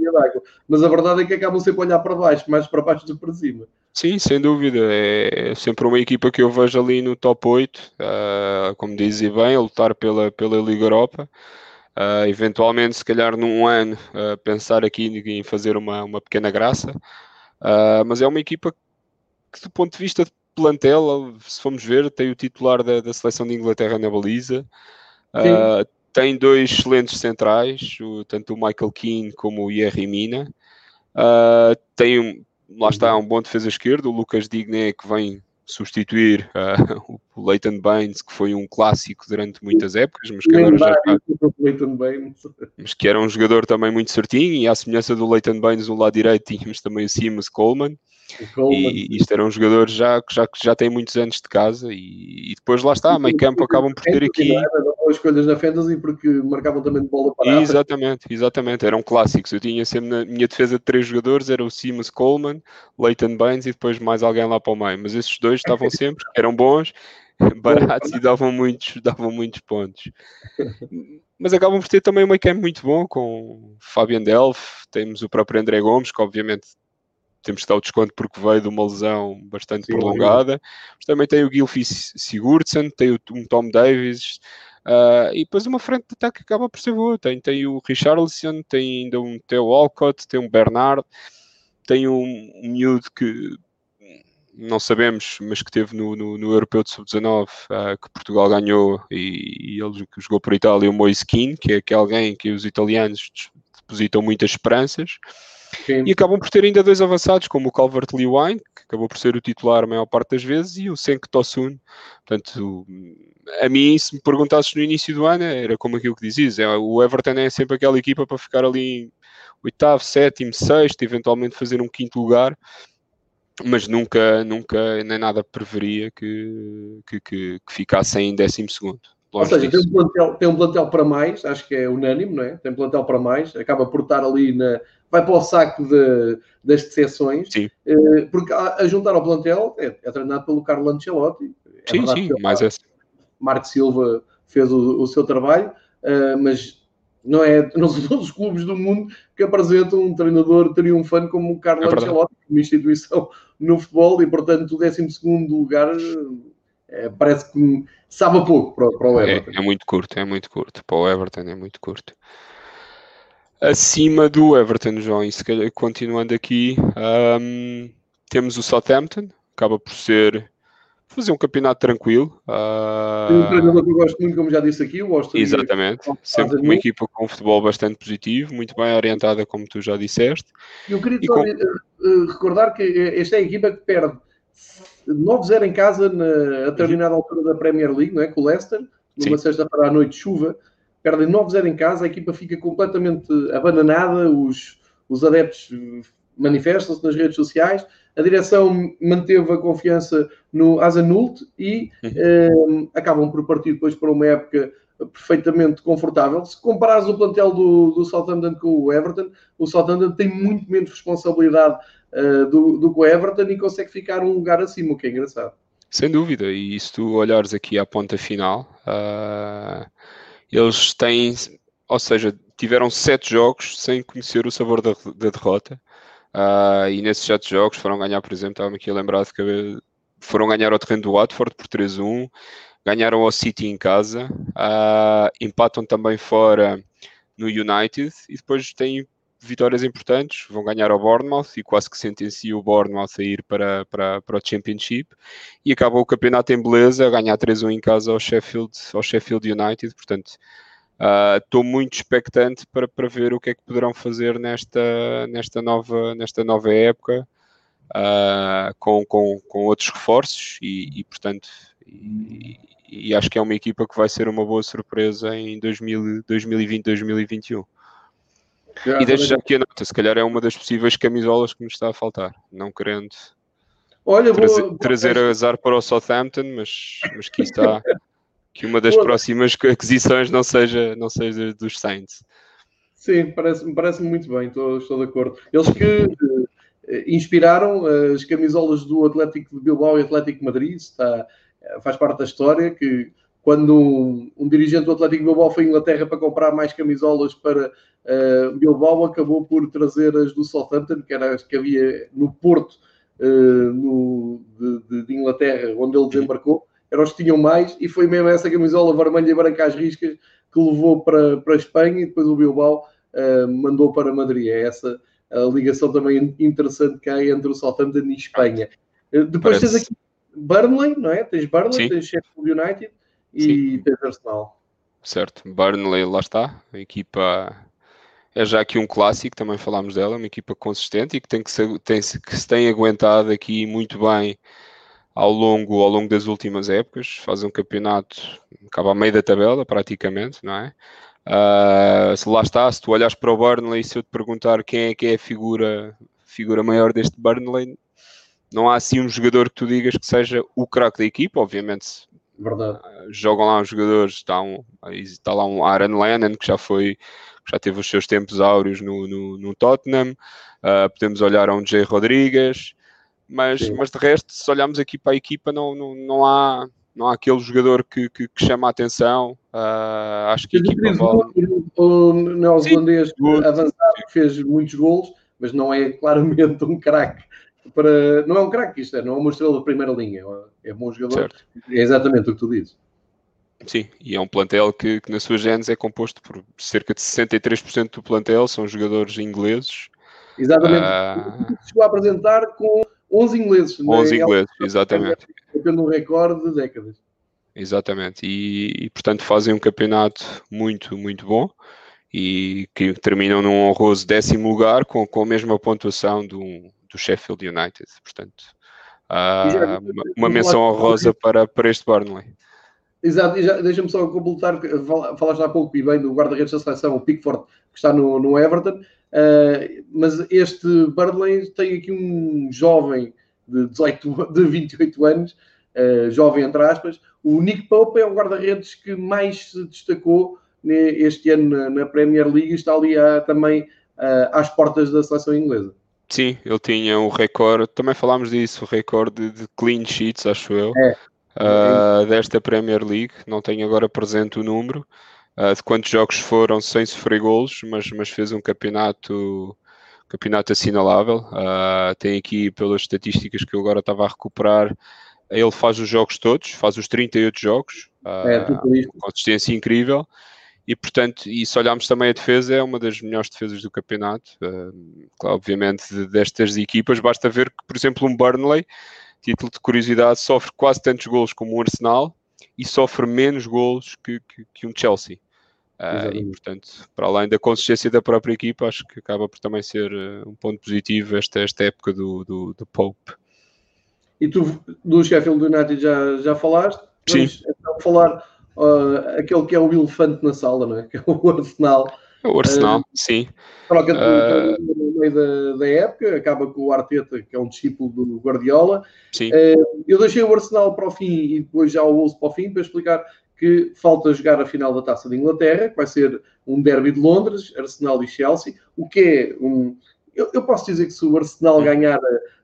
A: Mas a verdade é que acabam sempre a olhar para baixo, mais para baixo do que para cima.
B: Sim, sem dúvida. É sempre uma equipa que eu vejo ali no top 8, como dizem bem, a lutar pela, pela Liga Europa. Uh, eventualmente, se calhar num ano, uh, pensar aqui em fazer uma, uma pequena graça. Uh, mas é uma equipa que, do ponto de vista de plantel, se formos ver, tem o titular da, da seleção de Inglaterra na baliza. tem dois excelentes centrais, o, tanto o Michael Keane como o Yerry Mina. tem, lá está, um bom defesa esquerdo, o Lucas Digne, que vem substituir uh, o Leighton Baines, que foi um clássico durante muitas épocas, mas que agora já está... mas que era um jogador também muito certinho, e à semelhança do Leighton Baines no lado direito tínhamos também o Simas Coleman, e isto era um jogador já, que já, já tem muitos anos de casa e, e depois lá está, meio campo acabam por ter aqui
A: escolhas na Fantasy porque marcavam também de bola para
B: Exatamente, exatamente, eram clássicos. Eu tinha sempre na minha defesa de três jogadores, era o Simas Coleman, Leighton Baines e depois mais alguém lá para o meio. Mas esses dois estavam sempre, eram bons, baratos e davam muitos, davam muitos pontos. Mas acabam por ter também um meio campo muito bom com Fabian Delph, temos o próprio André Gomes, que obviamente temos que dar o desconto porque veio de uma lesão bastante Sim, prolongada. Mas também tem o Gilfie Sigurdsson, tem o um Tom Davis, uh, e depois uma frente de ataque que acaba por ser boa. Tem, tem o Richarlison, tem ainda um Theo Walcott, tem um Bernard, tem um, um miúdo que não sabemos, mas que teve no, no, no Europeu de Sub-19, uh, que Portugal ganhou e, e ele jogou por Itália, o Moise Keane, que é, que é alguém que os italianos depositam muitas esperanças. Sim. E acabam por ter ainda dois avançados, como o Calvert Lewine, que acabou por ser o titular a maior parte das vezes, e o Senk Tosun. Portanto, a mim, se me perguntasses no início do ano, era como aquilo que dizias: é, o Everton é sempre aquela equipa para ficar ali oitavo, sétimo, sexto, eventualmente fazer um quinto lugar, mas nunca, nunca nem nada preveria que, que, que, que ficasse em décimo segundo.
A: Ou seja, tem um, plantel, tem um, plantel, para mais, acho que é unânime, não é? Tem um plantel para mais, acaba por estar ali na, vai para o saco de, das decepções, sim. Eh, porque a, a, juntar ao plantel é, é, treinado pelo Carlo Ancelotti.
B: É sim, sim, mais essa.
A: Marco Silva fez o, o seu trabalho, uh, mas não, é, não são todos os clubes do mundo que apresentam um treinador triunfante como o Carlo é Ancelotti, uma instituição no futebol, e portanto o 12 lugar é, parece que sabe a pouco para, para o é, Everton.
B: É, é, muito curto, é muito curto. Para o Everton é muito curto acima do Everton, João. E se calhar, continuando aqui, um, temos o Southampton, acaba por ser fazer um campeonato tranquilo.
A: Uh... Um treinador que eu gosto muito, como já disse aqui, o Austin.
B: Exatamente, sempre uma equipa com um futebol bastante positivo, muito bem orientada, como tu já disseste.
A: Eu queria e com... uh, recordar que esta é a equipa que perde 9-0 em casa na, a determinada altura da Premier League, não é? com o Leicester, numa sexta-feira à noite, chuva perdem 9-0 em casa, a equipa fica completamente abandonada, os, os adeptos manifestam-se nas redes sociais, a direção manteve a confiança no Azanult e uhum. acabam por partir depois para uma época perfeitamente confortável. Se comparares o plantel do, do Southampton com o Everton, o Southampton tem muito menos responsabilidade uh, do, do que o Everton e consegue ficar um lugar acima, o que é engraçado.
B: Sem dúvida, e se tu olhares aqui à ponta final, uh, eles têm, ou seja, tiveram sete jogos sem conhecer o sabor da, da derrota. Uh, e nesses sete jogos foram ganhar, por exemplo, estava-me aqui a lembrar de que foram ganhar ao terreno do Watford por 3-1, ganharam ao City em casa, uh, empatam também fora no United e depois têm vitórias importantes, vão ganhar ao Bournemouth e quase que sentenciam o Bournemouth a ir para, para, para o Championship. E acabou o campeonato em beleza a ganhar 3-1 em casa ao Sheffield, ao Sheffield United, portanto estou uh, muito expectante para, para ver o que é que poderão fazer nesta, nesta, nova, nesta nova época uh, com, com, com outros reforços. E, e portanto e, e, acho que é uma equipa que vai ser uma boa surpresa em 2020-2021. E deixo já aqui a nota, se calhar é uma das possíveis camisolas que me está a faltar, não querendo Olha, trazer, boa, boa trazer azar para o Southampton, mas, mas que está que uma das boa. próximas aquisições não seja, não seja dos Saints.
A: Sim, parece-me parece muito bem, estou, estou de acordo. Eles que uh, inspiraram as camisolas do Atlético de Bilbao e Atlético de Madrid, está, faz parte da história que quando um, um, dirigente do Atlético Bilbao foi à Inglaterra para comprar mais camisolas para uh, Bilbao, acabou por trazer as do Southampton, que era as que havia no Porto uh, no, de, de, Inglaterra, onde ele desembarcou, eram os que tinham mais, e foi mesmo essa camisola vermelha e branca às riscas que levou para, para a Espanha e depois o Bilbao uh, mandou para Madrid. É essa a ligação também interessante que há entre o Southampton e Espanha. depois Parece. tens aqui Burnley, não é? Tens Burnley, Sim. tens Sheffield United e tens Arsenal.
B: Certo, Burnley, lá está, a equipa é já aqui um clássico, também falámos dela, uma equipa consistente e que tem que, ser, tem, que se tem aguentado aqui muito bem ao longo, ao longo das últimas épocas, faz um campeonato, acaba a meio da tabela praticamente, não é? Uh, se lá está, se tu olhas para o Burnley, se eu te perguntar quem é que é a figura, figura maior deste Burnley, não há assim um jogador que tu digas que seja o craque da equipa, obviamente.
A: Verdade.
B: Jogam lá os jogadores, está, um, está lá um Aaron Lennon que já foi, já teve os seus tempos áureos no, no, no Tottenham. Uh, podemos olhar a um Jay Rodrigues, mas, mas de resto, se olharmos aqui para a equipa, não, não, não há não há aquele jogador que, que, que chama a atenção. Uh, acho que a equipa
A: vale... O neozelandês avançado que fez muitos gols, mas não é claramente um craque para. Não é um craque isto, é, não é uma estrela de primeira linha, é um bom jogador. Certo. É exatamente o que tu dizes.
B: Sim, e é um plantel que, que na sua genes é composto por cerca de 63% do plantel são jogadores ingleses.
A: Exatamente. Uh... Chegou a apresentar com 11 ingleses.
B: 11 né? ingleses, exatamente.
A: Pelo recorde de décadas.
B: Exatamente, e, e, portanto fazem um campeonato muito, muito bom e que terminam num honroso décimo lugar com, com a mesma pontuação do, do Sheffield United. Portanto, há uma, uma menção honrosa para, para este Burnley.
A: Exato, e deixa-me só completar, falaste há pouco e bem do guarda-redes da seleção, o Pickford, que está no, no Everton, uh, mas este Burnley tem aqui um jovem de, 18, de 28 anos, uh, jovem entre aspas, o Nick Pope é o guarda-redes que mais se destacou este ano na, na Premier League e está ali a, também uh, às portas da seleção inglesa.
B: Sim, ele tinha o recorde, também falámos disso, o recorde de clean sheets, acho eu, é. uh, desta Premier League. Não tenho agora presente o número uh, de quantos jogos foram sem sofrer golos, mas, mas fez um campeonato, campeonato assinalável. Uh, tem aqui, pelas estatísticas que eu agora estava a recuperar, ele faz os jogos todos, faz os 38 jogos, é, consistência incrível e portanto, e se olharmos também a defesa, é uma das melhores defesas do campeonato, uh, obviamente destas equipas, basta ver que, por exemplo, um Burnley, título de curiosidade, sofre quase tantos golos como um Arsenal e sofre menos golos que, que, que um Chelsea. Uh, e portanto, para além da consistência da própria equipa, acho que acaba por também ser uh, um ponto positivo esta, esta época do, do, do Pope.
A: E tu do Sheffield United já, já falaste?
B: Vamos Sim.
A: então falar uh, aquele que é o elefante na sala, não é? Que é o Arsenal.
B: O Arsenal, uh, sim.
A: Troca de uh, no meio da, da, época, acaba com o Arteta, que é um discípulo do Guardiola.
B: Sim. Uh,
A: eu deixei o Arsenal para o fim e depois já o Wolves para o fim para explicar que falta jogar a final da Taça de Inglaterra, que vai ser um derby de Londres, Arsenal e Chelsea, o que é um... Eu, eu posso dizer que se o Arsenal ganhar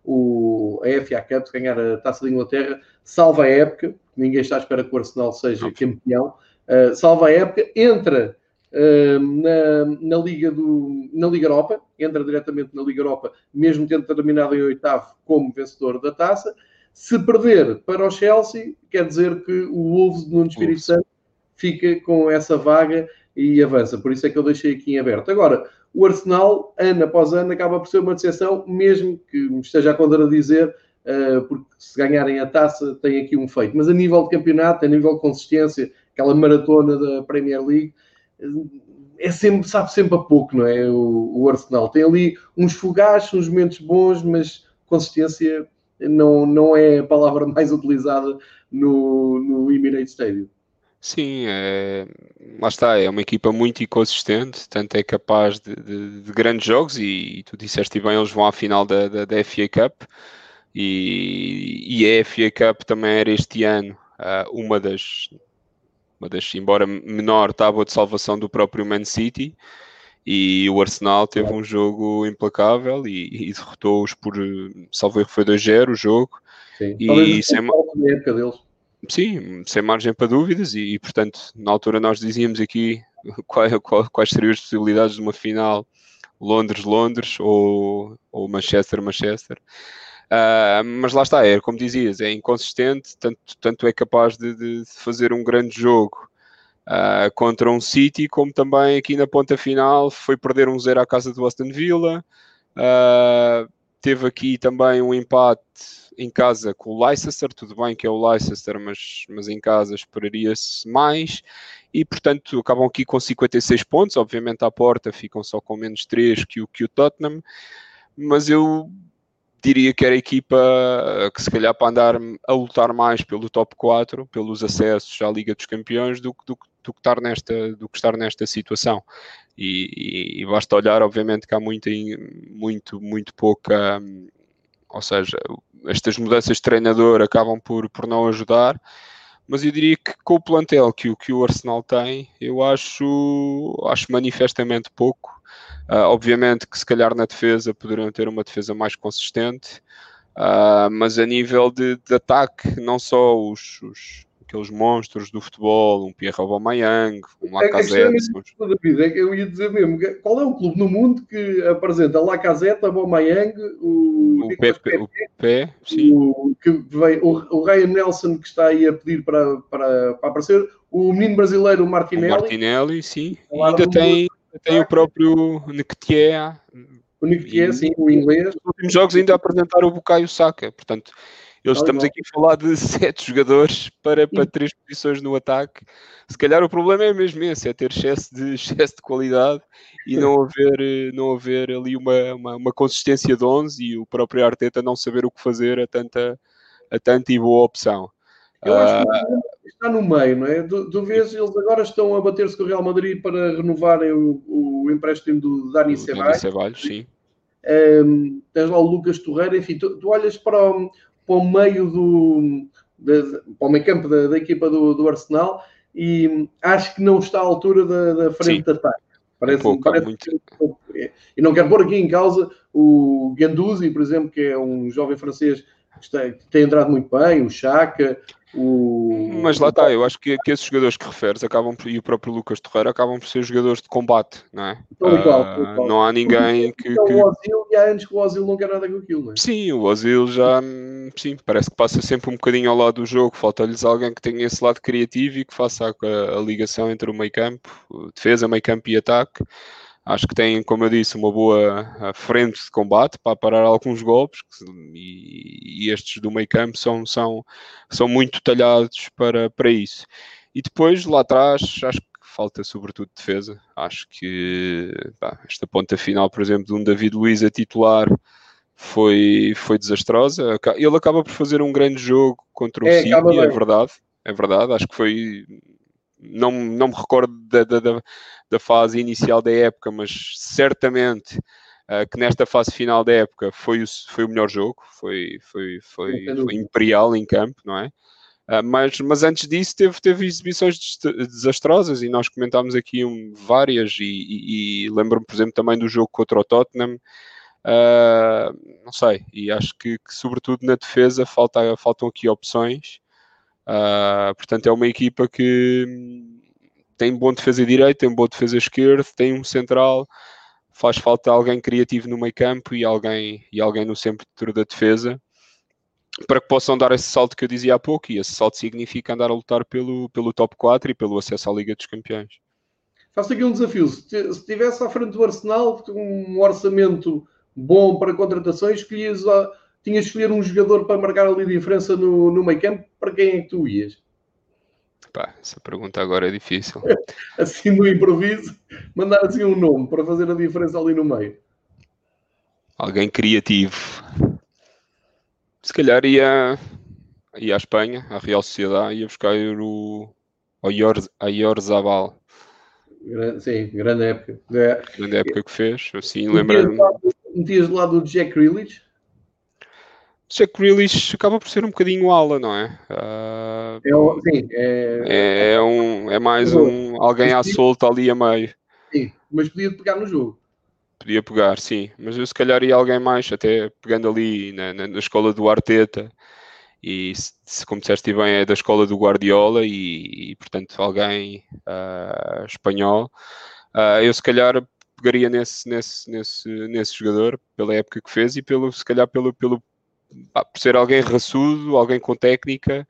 A: o, a FA Cup, ganhar a Taça de Inglaterra, salva a época, ninguém está à espera que o Arsenal seja campeão, uh, salva a época, entra uh, na, na, Liga do, na Liga Europa, entra diretamente na Liga Europa, mesmo tendo terminado em oitavo como vencedor da taça. Se perder para o Chelsea, quer dizer que o Wolves de Nuno Espírito Santo fica com essa vaga e avança. Por isso é que eu deixei aqui em aberto. Agora, o Arsenal, ano após ano, acaba por ser uma decepção, mesmo que me esteja a contradizer, uh, porque se ganharem a taça tem aqui um feito. Mas a nível de campeonato, a nível de consistência, aquela maratona da Premier League, é sempre, sabe sempre a pouco, não é? O, o Arsenal tem ali uns fogachos, uns momentos bons, mas consistência não, não é a palavra mais utilizada no, no Emirates Stadium.
B: Sim, é, lá está, é uma equipa muito inconsistente, tanto é capaz de, de, de grandes jogos e, e, tu disseste bem, eles vão à final da, da, da FA Cup e, e, a FA Cup também era este ano uh, uma das, uma das, embora menor, tábua de salvação do próprio Man City e o Arsenal teve um jogo implacável e, e derrotou-os por, salvo erro, foi 2-0 o jogo.
A: Sim. E sem.
B: Sim, sem margem para dúvidas e, e portanto, na altura nós dizíamos aqui quais, quais seriam as possibilidades de uma final Londres-Londres ou, ou Manchester-Manchester. Uh, mas lá está, é como dizias, é inconsistente, tanto, tanto é capaz de, de fazer um grande jogo uh, contra um City, como também aqui na ponta final foi perder um zero à casa do Aston Villa. Uh, teve aqui também um empate em casa com o Leicester, tudo bem que é o Leicester, mas, mas em casa esperaria-se mais. E portanto acabam aqui com 56 pontos, obviamente à porta ficam só com menos 3 que o, que o Tottenham, mas eu diria que era a equipa eh, que se calhar para andar a lutar mais pelo top 4, pelos acessos à Liga dos Campeões, do, do, do que, estar nesta, do que estar nesta situação. E, e, e, basta olhar, obviamente, que há muito, muito, muito pouca, ou seja, estas mudanças de treinador acabam por, por não ajudar, mas eu diria que com o plantel que, que o Arsenal tem, eu acho, acho manifestamente pouco Uh, obviamente que se calhar na defesa poderiam ter uma defesa mais consistente, uh, mas a nível de, de, ataque, não só os, os, aqueles monstros do futebol, um Pierre Aubameyang, um Lacazette...
A: É, David, é que eu ia dizer mesmo, qual é o clube no mundo que apresenta Lacazette, Aubameyang, o...
B: O Pepe, o, Pepe, sim.
A: O, que vem, o, o Ryan Nelson que está aí a pedir para, para, para aparecer, o menino brasileiro Martinelli. O
B: Martinelli, sim. Ainda tem... Tem o próprio Nketiah.
A: O Nketiah, sim, o inglês. Nos
B: últimos jogos ainda apresentaram o Bukayo Saka. Portanto, eles estamos aqui a falar de sete jogadores para, para três posições no ataque. Se calhar o problema é mesmo esse, é ter excesso de, excesso de qualidade e não haver, não haver ali uma, uma, uma consistência de 11 e o próprio Arteta não saber o que fazer a tanta, a tanta e boa opção.
A: Eu acho que está no meio, não é? Tu, tu vês, eles agora estão a bater-se com o Real Madrid para renovarem o, o empréstimo do Dani Ceballos.
B: Ceballos, sim.
A: Um, tens lá o Lucas Torreira, enfim, tu, tu olhas para o, para o meio do de, para o meio campo da, da equipa do, do, Arsenal e acho que não está à altura da, da frente de ataque. Parece, um pouco, parece muito... É. E não quero pôr aqui em causa o Ganduzi, por exemplo, que é um jovem francês que, está, que tem entrado muito bem, o Chaka, o...
B: Mas lá está, eu acho que, que esses jogadores que referes acabam por, e o próprio Lucas Torreira acabam por ser jogadores de combate, não é?
A: uh,
B: não há ninguém que.
A: que... O Ozil, e há anos que o Ozil não quer nada com aquilo, não é?
B: Sim, o Ozil já sim, parece que passa sempre um bocadinho ao lado do jogo, falta-lhes alguém que tenha esse lado criativo e que faça a, a ligação entre o meio campo, defesa, meio campo e ataque. Acho que têm, como eu disse, uma boa frente de combate para parar alguns golpes e, e estes do meio campo são, são, são muito talhados para, para isso. E depois, lá atrás, acho que falta sobretudo defesa. Acho que pá, esta ponta final, por exemplo, de um David Luiz a titular foi, foi desastrosa. Ele acaba por fazer um grande jogo contra o é, City, é verdade. É verdade, acho que foi não, não me recordo da, da, da fase inicial da época, mas certamente uh, que nesta fase final da época foi o, foi o melhor jogo, foi, foi, foi, foi imperial em campo, não é? Uh, mas, mas antes disso teve, teve exibições desastrosas e nós comentámos aqui um, várias e, e, e lembro-me, por exemplo, também do jogo contra o Tottenham, uh, não sei, e acho que, que, sobretudo na defesa falta, faltam aqui opções, uh, portanto é uma equipa que tem bom defesa direito, tem boa defesa esquerda, tem um central, faz falta alguém criativo no meio campo e alguém, e alguém no centro da defesa para que possam dar esse salto que eu dizia há pouco, e esse salto significa andar a lutar pelo, pelo top 4 e pelo acesso à Liga dos Campeões.
A: Faço aqui um desafio. Se estivesse à frente do Arsenal, um orçamento bom para contratações, escolhias, tinhas de escolher um jogador para marcar ali a diferença no, no meio campo, para quem é que tu ias?
B: Pá, essa pergunta agora é difícil.
A: assim no improviso, mandar assim um nome para fazer a diferença ali no meio.
B: Alguém criativo. Se calhar ia, ia à Espanha, à Real Sociedade, ia buscar o Ayor Zabal.
A: Sim, grande época.
B: É. Grande época que fez, assim, lembra-me.
A: Metias do lado do Jack Grealish?
B: Jack Grealish acaba por ser um bocadinho ala, não é? Uh,
A: é, sim, é...
B: É, é, um, é mais um alguém à solta ali a meio.
A: Sim, mas podia pegar no jogo
B: podia pegar, sim. Mas eu se calhar ia alguém mais, até pegando ali na, na, na escola do Arteta. E se, como disseste bem, é da escola do Guardiola e, e portanto, alguém uh, espanhol. Uh, eu se calhar pegaria nesse, nesse, nesse, nesse jogador pela época que fez e pelo, se calhar pelo, pelo, por ser alguém raçudo, alguém com técnica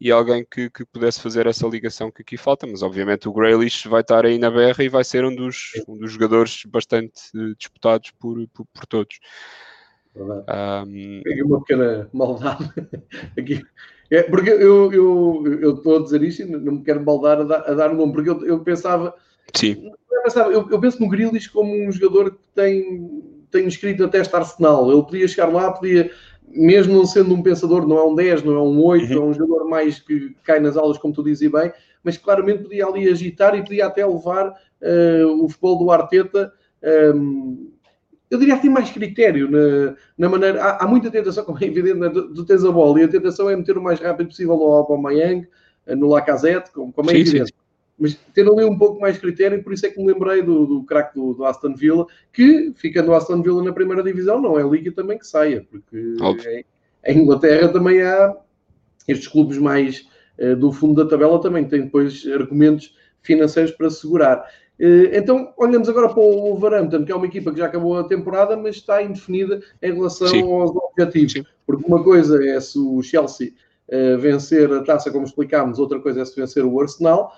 B: e alguém que, que pudesse fazer essa ligação que aqui falta, mas obviamente o Grealish vai estar aí na berra e vai ser um dos, um dos jogadores bastante uh, disputados por, por, por todos.
A: Um... Peguei uma pequena maldade aqui. É, porque eu, eu, eu estou a dizer isto e não me quero maldar a dar, a dar um nome, porque eu, eu pensava.
B: Sim.
A: Eu, pensava eu, eu, penso no Grealish como um jogador que tem, tem escrito até este Arsenal. Ele podia chegar lá, podia mesmo não sendo um pensador, não é um 10, não é um 8, uhum. é um jogador mais que cai nas aulas, como tu dizes bem, mas claramente podia ali agitar e podia até levar uh, o futebol do Arteta. Um, eu diria que tem mais critério na, na maneira. Há, há, muita tentação, como é evidente, né? tu, tu, tens a bola e a tentação é meter o mais rápido possível no Aubameyang, eh, no Lacazette, como, como é sim, evidente. Sim mas ter ali um pouco mais critério, e por isso é que me lembrei do, do craque do, do, Aston Villa, que ficando o Aston Villa na primeira divisão, não é liga também que saia, porque em, em, Inglaterra também há estes clubes mais uh, do fundo da tabela também têm depois argumentos financeiros para segurar. Uh, então, olhamos agora para o Wolverhampton, que é uma equipa que já acabou a temporada, mas está indefinida em relação Sim. aos objetivos. Sim. Porque uma coisa é se o Chelsea uh, vencer a taça, como explicámos, outra coisa é se vencer o Arsenal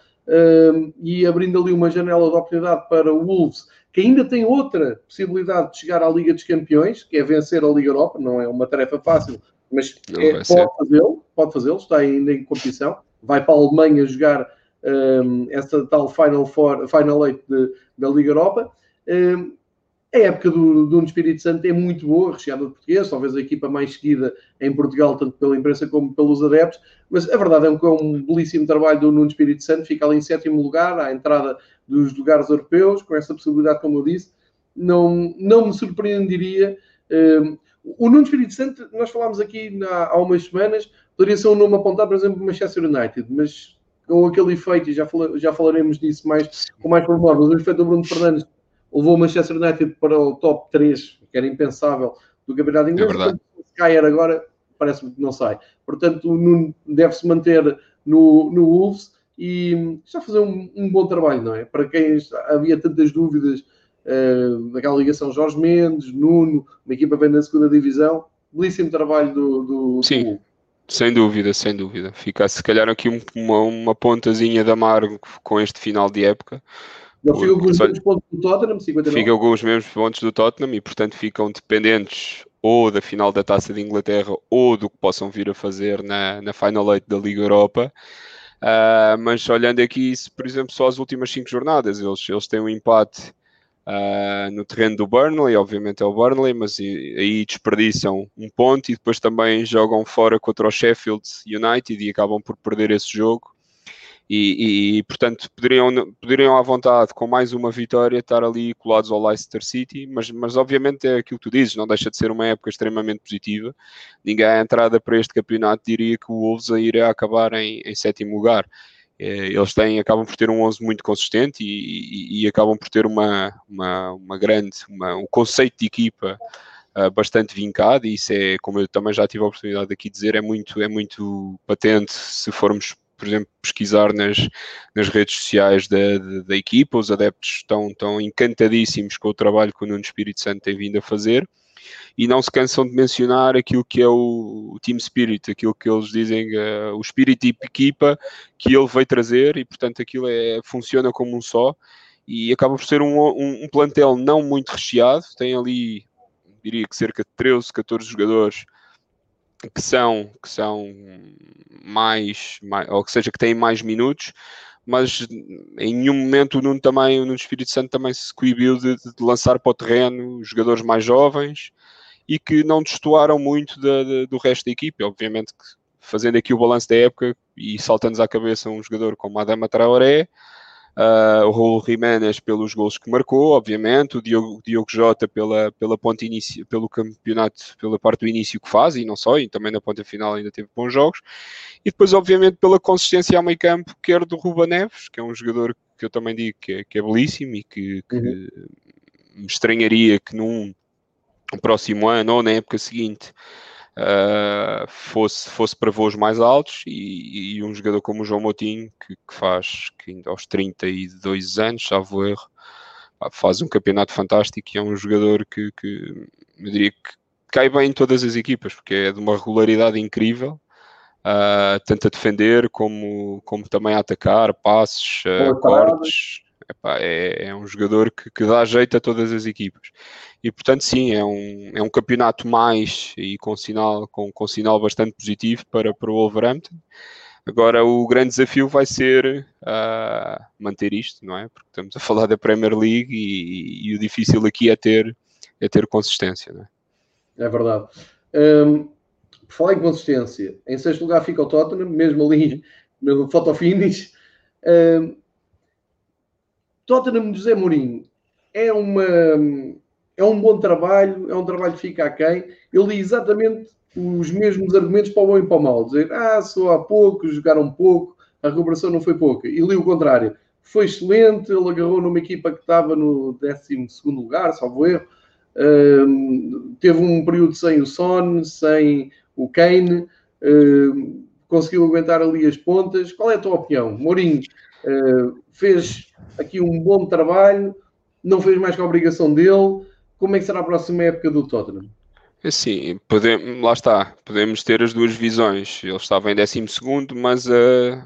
A: e abrindo ali uma janela de oportunidade para o Wolves, que ainda tem outra possibilidade de chegar à Liga dos Campeões, que é vencer a Liga Europa, não é uma tarefa fácil, mas é, pode fazê-lo, pode fazê-lo, está ainda em competição, vai para a Alemanha jogar um, essa tal Final, Four, Final Eight de, da Liga Europa. Um, a época do, do Espírito Santo é muito boa, recheada de português, talvez a equipa mais seguida em Portugal, tanto pela imprensa como pelos adeptos, mas a verdade é que é um belíssimo trabalho do Nuno Espírito Santo, fica ali em sétimo lugar, à entrada dos lugares europeus, com essa possibilidade, como eu disse, não, não me surpreenderia. Um, o Nuno Espírito Santo, nós falámos aqui há, há umas semanas, poderia ser um nome apontado, por exemplo, Manchester United, mas com aquele efeito, e já, fala, já falaremos disso mais, com mais pormenor, mas o efeito do Bruno Fernandes levou o Manchester United para o top 3, que era impensável, do campeonato inglês. É verdade. Se cair agora, parece-me que não sai. Portanto, deve-se manter no, no Wolves e está a fazer um, um, bom trabalho, não é? Para quem havia tantas dúvidas uh, daquela ligação Jorge Mendes, Nuno, uma equipa bem na segunda divisão, belíssimo trabalho do, do
B: Sim. Do sem dúvida, sem dúvida. Fica se calhar aqui uma, uma pontazinha de amargo com este final de época,
A: ele fica com os mesmos pontos do Tottenham, 59.
B: Fica com os mesmos pontos do Tottenham e, portanto, ficam dependentes ou da final da Taça de Inglaterra ou do que possam vir a fazer na, na Final Eight da Liga Europa. Uh, mas olhando aqui, por exemplo, só as últimas cinco jornadas, eles, eles têm um empate uh, no terreno do Burnley, obviamente é o Burnley, mas aí desperdiçam um ponto e depois também jogam fora contra o Sheffield United e acabam por perder esse jogo E, e, portanto, poderiam, poderiam à vontade, com mais uma vitória, estar ali colados ao Leicester City, mas, mas obviamente é aquilo que tu dizes, não deixa de ser uma época extremamente positiva. Ninguém à entrada para este campeonato diria que o Wolves iria acabar em, em sétimo lugar. É, eles têm, acabam por ter um 11 muito consistente e, e, e acabam por ter uma, uma, uma grande, uma, um conceito de equipa uh, bastante vincado e isso é, como eu também já tive a oportunidade de aqui dizer, é muito, é muito patente se formos por exemplo, pesquisar nas, nas redes sociais da, da, da, equipa, os adeptos estão, estão encantadíssimos com o trabalho que o Nuno Espírito Santo tem vindo a fazer. E não se cansam de mencionar aquilo que é o, team spirit, aquilo que eles dizem, uh, o espírito de equipa que ele veio trazer. E, portanto, aquilo é, funciona como um só. E acaba por ser um, um, um plantel não muito recheado, tem ali, diria que cerca de 13, 14 jogadores que são, que são mais, mais, ou que seja, que têm mais minutos, mas em nenhum momento o Nuno também, o Nuno Espírito Santo também se coibiu de, de lançar para o terreno jogadores mais jovens e que não destoaram muito de, de, do resto da equipe. Obviamente que fazendo aqui o balanço da época e saltando-nos à cabeça um jogador como Adama Traoré, Uh, o Raul Jiménez pelos gols que marcou, obviamente, o Diogo, Diogo Jota pela, pela ponta inicio, pelo campeonato, pela parte do início que faz, e não só, e também na ponta final ainda teve bons jogos, e depois, obviamente, pela consistência ao meio campo, quer do Ruba Neves, que é um jogador que eu também digo que é, que é belíssimo e que, que uhum. me estranharia que num próximo ano ou na época seguinte uh, fosse, fosse para voos mais altos e, e, um jogador como o João Moutinho, que, que faz que aos 32 anos, salvo erro, faz um campeonato fantástico e é um jogador que, que eu diria que cai bem em todas as equipas, porque é de uma regularidade incrível, uh, tanto a defender como, como também a atacar, passes, uh, cortes. Epá, é, é, um jogador que, que, dá jeito a todas as equipas. E portanto, sim, é um, é um campeonato mais e com sinal, com, com sinal bastante positivo para, para o Wolverhampton. Agora, o grande desafio vai ser uh, manter isto, não é? Porque estamos a falar da Premier League e, e o difícil aqui é ter, é ter consistência, não é?
A: É verdade. Um, por falar em consistência, em sexto lugar fica o Tottenham, mesmo ali no fotofinish. Um, Tottenham José Mourinho é uma é um bom trabalho, é um trabalho que fica a quem. Eu li exatamente os mesmos argumentos para o bom e para o mal. Dizer, ah, só há pouco, jogaram pouco, a recuperação não foi pouca. E li o contrário. Foi excelente, ele agarrou numa equipa que estava no 12 lugar, salvo erro. Um, teve um período sem o Son, sem o Kane, um, conseguiu aguentar ali as pontas. Qual é a tua opinião? Mourinho fez aqui um bom trabalho, não fez mais que a obrigação dele como é que será a próxima época do Tottenham?
B: Sim, podemos, lá está, podemos ter as duas visões. Ele estava em 12, mas uh,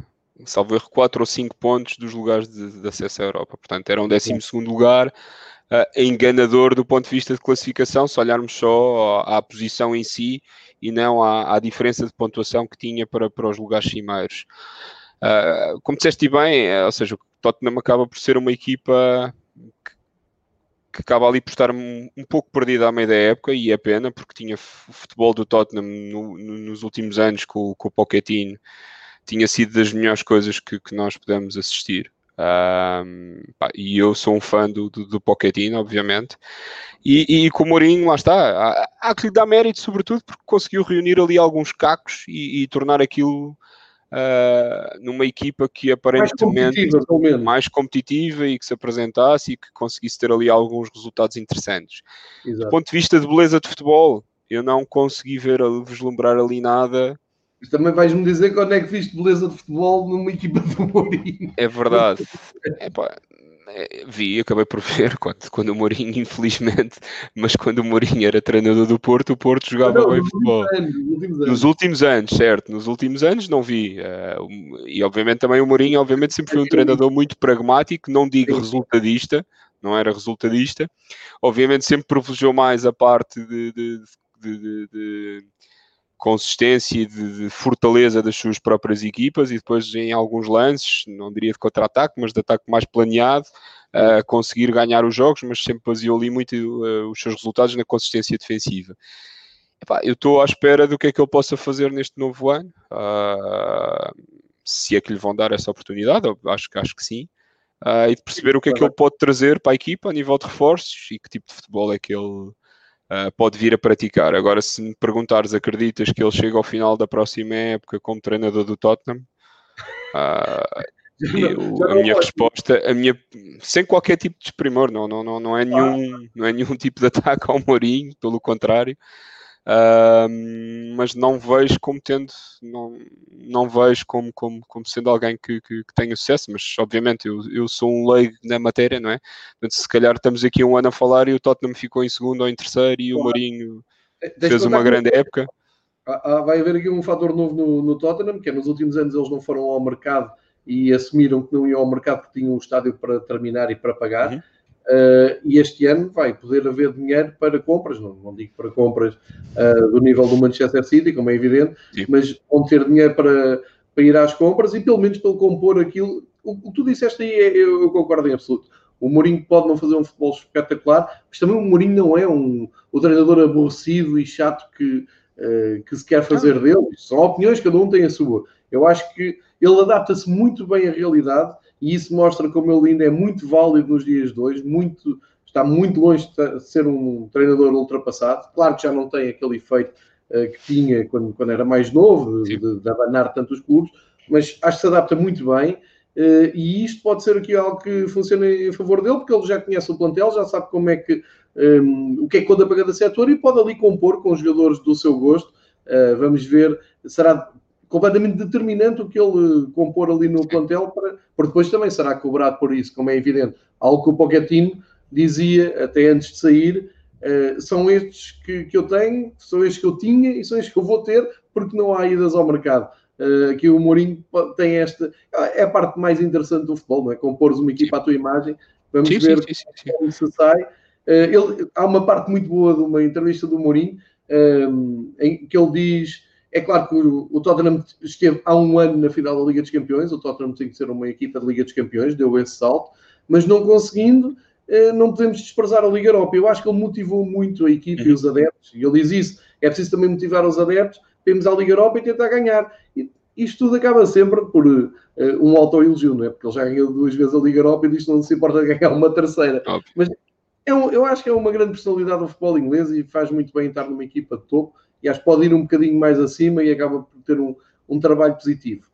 B: salvo erro 4 ou 5 pontos dos lugares de, de, acesso à Europa. Portanto, era um 12 lugar, uh, enganador do ponto de vista de classificação, se olharmos só à, à posição em si e não à, à, diferença de pontuação que tinha para, para os lugares cimeiros. Uh, como disseste bem, ou seja, o Tottenham acaba por ser uma equipa que que acaba ali por estar um, um pouco perdido à meio da época e é pena porque tinha o futebol do Tottenham no, no, nos últimos anos com, com o Pochettino tinha sido das melhores coisas que, que nós pudemos assistir. Um, pá, e eu sou um fã do, do, do Pochettino, obviamente. E, e com o Mourinho, lá está há, há que lhe dar mérito sobretudo porque conseguiu reunir ali alguns cacos e, e tornar aquilo uh, numa equipa que aparentemente mais competitiva, mais competitiva, e que se apresentasse e que conseguisse ter ali alguns resultados interessantes. Exato. Do ponto de vista de beleza de futebol, eu não consegui ver, vislumbrar ali nada.
A: Mas também vais-me dizer quando é que viste beleza de futebol numa equipa do Mourinho.
B: É verdade. é, pá, vi, acabei por ver quando, quando o Mourinho, infelizmente, mas quando o Mourinho era treinador do Porto, o Porto jogava não, bem futebol. Anos, últimos nos últimos anos, certo, nos últimos anos não vi. Uh, e obviamente também o Mourinho, obviamente, sempre foi um treinador muito pragmático, não digo resultadista, não era resultadista. Obviamente sempre privilegiou mais a parte de, de, de, de consistência e de, de, fortaleza das suas próprias equipas e depois em alguns lances, não diria de contra-ataque, mas de ataque mais planeado, uh, conseguir ganhar os jogos, mas sempre baseou ali muito uh, os seus resultados na consistência defensiva. Epá, eu estou à espera do que é que ele possa fazer neste novo ano. Uh, se é que lhe vão dar essa oportunidade, acho, acho que sim, uh, e de perceber o que é que ele pode trazer para a equipa a nível de reforços e que tipo de futebol é que ele uh, pode vir a praticar. Agora, se me perguntares, acreditas que ele chega ao final da próxima época como treinador do Tottenham? Uh, eu, a minha resposta, a minha, sem qualquer tipo de desprimor, não, não, não, não, é nenhum, não é nenhum tipo de ataque ao Mourinho, pelo contrário, uh, mas não vejo como tendo, não, não vejo como, como, como sendo alguém que, que, que tenha sucesso, mas obviamente eu, eu sou um leigo na matéria, não é? Portanto, se calhar estamos aqui um ano a falar e o Tottenham ficou em segundo ou em terceiro e o Mourinho fez uma grande época.
A: Vai haver aqui um fator novo no, no Tottenham, que é nos últimos anos eles não foram ao mercado e assumiram que não iam ao mercado porque tinham um estádio para terminar e para pagar. Uhum. Uh, e este ano vai poder haver dinheiro para compras, não, não digo para compras uh, do nível do Manchester City, como é evidente, Sim. mas vão ter dinheiro para, para ir às compras e pelo menos para compor aquilo. O, que tu disseste aí, é, eu, eu, concordo em absoluto. O Mourinho pode não fazer um futebol espetacular, mas também o Mourinho não é um, o treinador aborrecido e chato que, uh, que se quer fazer dele. São opiniões, cada um tem a sua. Eu acho que ele adapta-se muito bem à realidade e isso mostra como ele ainda é muito válido nos dias de hoje, muito, está muito longe de ser um treinador ultrapassado. Claro que já não tem aquele efeito uh, que tinha quando, quando era mais novo, de, de, de abanar tantos clubes, mas acho que se adapta muito bem. Uh, e isto pode ser aqui algo que funcione em favor dele, porque ele já conhece o plantel, já sabe como é que um, ehm, o que é que conta para cada setor e pode ali compor com os jogadores do seu gosto. Uh, vamos ver, será completamente determinante o que ele compor ali no plantel, para, porque depois também será cobrado por isso, como é evidente. Algo que o Pochettino dizia até antes de sair, uh, são estes que, que eu tenho, são estes que eu tinha e são estes que eu vou ter, porque não há idas ao mercado. Uh, aqui o Mourinho tem esta, é a parte mais interessante do futebol, não é? Compores uma equipa à tua imagem, vamos sim, ver sim, sim, como se sai. Uh, ele, há uma parte muito boa de uma entrevista do Mourinho, em que ele diz é claro que o, o, Tottenham esteve há um ano na final da Liga dos Campeões, o Tottenham tem que ser uma equipa de Liga dos Campeões, deu esse salto, mas não conseguindo, eh, não podemos desprezar a Liga Europa. Eu acho que ele motivou muito a equipa uhum. e os adeptos, e ele diz isso. É preciso também motivar os adeptos, temos a Liga Europa e tentar ganhar. E isto tudo acaba sempre por uh, um auto-elogio, não é? Porque ele já ganhou duas vezes a Liga Europa e diz que não se importa ganhar uma terceira. Óbvio. Mas é um, eu acho que é uma grande personalidade do futebol inglês e faz muito bem estar numa equipa de topo e acho que pode ir um bocadinho mais acima e acaba por ter um, um trabalho positivo.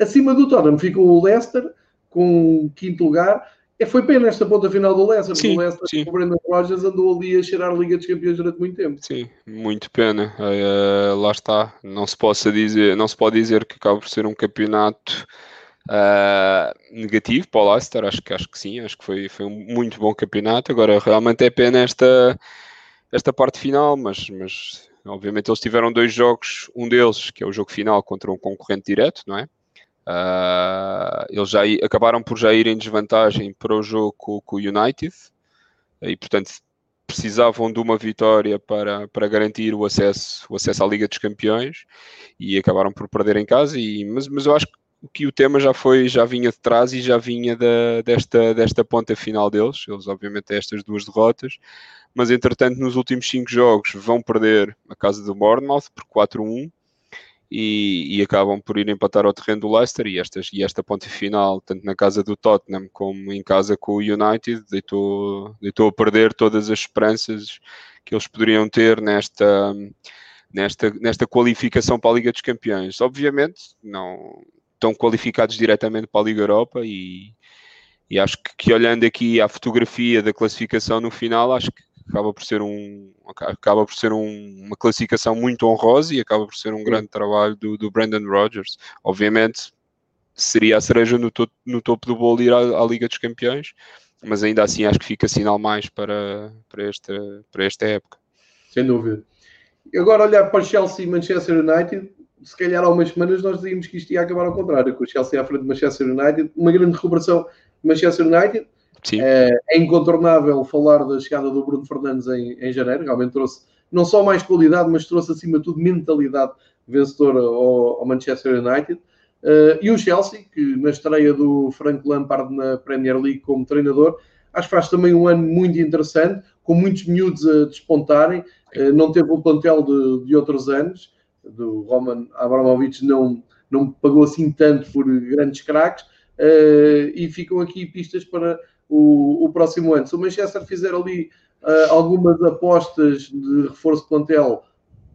A: Acima do Tottenham ficou o Leicester com quinto lugar. É, foi pena esta ponta final do Leicester. Sim, o Leicester, sim. o Brendan Rodgers andou ali a cheirar a Liga dos Campeões durante muito tempo.
B: Sim, muito pena. Uh, lá está. Não se, possa dizer, não se pode dizer que acaba por ser um campeonato uh, negativo para o Leicester. Acho que, acho que sim. Acho que foi, foi um muito bom campeonato. Agora, realmente é pena esta, esta parte final, mas, mas Obviamente eles tiveram dois jogos, um deles, que é o jogo final, contra um concorrente direto, não é? Uh, eles já acabaram por já ir em desvantagem para o jogo com, o United e, portanto, precisavam de uma vitória para, para garantir o acesso, o acesso à Liga dos Campeões e acabaram por perder em casa. E, mas, mas eu acho que o tema já foi, já vinha de trás e já vinha da, desta, desta ponta final deles. Eles, obviamente, estas duas derrotas, mas entretanto nos últimos 5 jogos vão perder a casa do Bournemouth por 4-1 e, e, acabam por ir empatar ao terreno do Leicester e, estas, e esta ponte final, tanto na casa do Tottenham como em casa com o United, deitou, deitou a perder todas as esperanças que eles poderiam ter nesta, nesta, nesta qualificação para a Liga dos Campeões. Obviamente não estão qualificados diretamente para a Liga Europa e, e acho que, que olhando aqui à fotografia da classificação no final, acho que acaba por ser um acaba por ser um, uma classificação muito honrosa e acaba por ser um grande trabalho do, do Brandon Rodgers. Obviamente seria a cereja no, to no topo do bolo ir à, à, Liga dos Campeões, mas ainda assim acho que fica sinal mais para, para, esta, para esta época.
A: Sem dúvida. E agora olhar para o Chelsea e Manchester United, se calhar há umas semanas nós dizíamos que isto ia acabar ao contrário, com o Chelsea à frente de Manchester United, uma grande recuperação de Manchester United. É, é incontornável falar da chegada do Bruno Fernandes em, em janeiro, realmente trouxe não só mais qualidade, mas trouxe acima de tudo mentalidade vencedora ao, ao Manchester United. Uh, e o Chelsea, que na estreia do Frank Lampard na Premier League como treinador, acho que faz também um ano muito interessante, com muitos miúdos a despontarem. Uh, não teve o plantel de, de outros anos, do Roman Abramovich não, não pagou assim tanto por grandes craques, uh, e ficam aqui pistas para o, o próximo ano. Se o Manchester fizer ali uh, algumas apostas de reforço de plantel,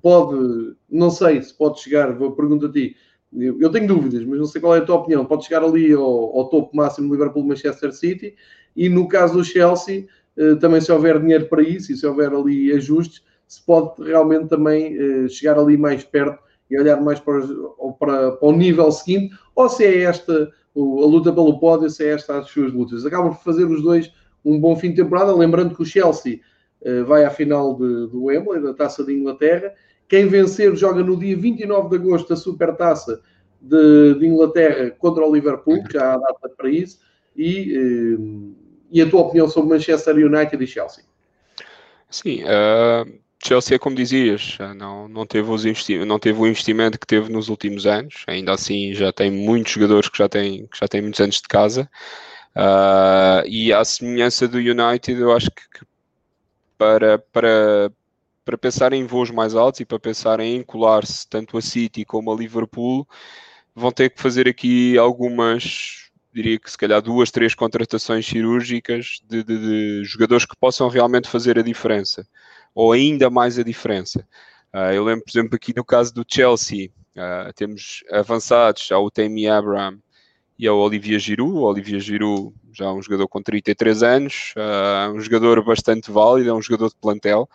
A: pode, não sei se pode chegar, vou perguntar a ti, eu, eu, tenho dúvidas, mas não sei qual é a tua opinião, pode chegar ali ao, ao topo máximo do Liverpool-Manchester City, e no caso do Chelsea, uh, também se houver dinheiro para isso e se houver ali ajustes, se pode realmente também uh, chegar ali mais perto e olhar mais para, para, para o nível seguinte, ou se é esta a luta pelo pódio, se é esta as suas lutas. Acabam por fazer os dois um bom fim de temporada, lembrando que o Chelsea uh, vai à final de, do Wembley, da Taça de Inglaterra. Quem vencer joga no dia 29 de agosto a Supertaça de, de Inglaterra contra o Liverpool, já há data para isso. E, uh, e a tua opinião sobre Manchester United e Chelsea?
B: Sim, uh, Chelsea, como dizias, não, não, teve os não teve o investimento que teve nos últimos anos. Ainda assim, já tem muitos jogadores que já têm, que já têm muitos anos de casa. Uh, e à semelhança do United, eu acho que, que para, para, para pensar em voos mais altos e para pensar em colar-se tanto a City como a Liverpool, vão ter que fazer aqui algumas, diria que se calhar duas, três contratações cirúrgicas de, de, de jogadores que possam realmente fazer a diferença ou ainda mais a diferença. Uh, eu lembro, por exemplo, aqui no caso do Chelsea, uh, temos avançados ao Tammy Abraham e ao Olivier Giroud. O Olivier Giroud já é um jogador com 33 anos, uh, um jogador bastante válido, é um jogador de plantel.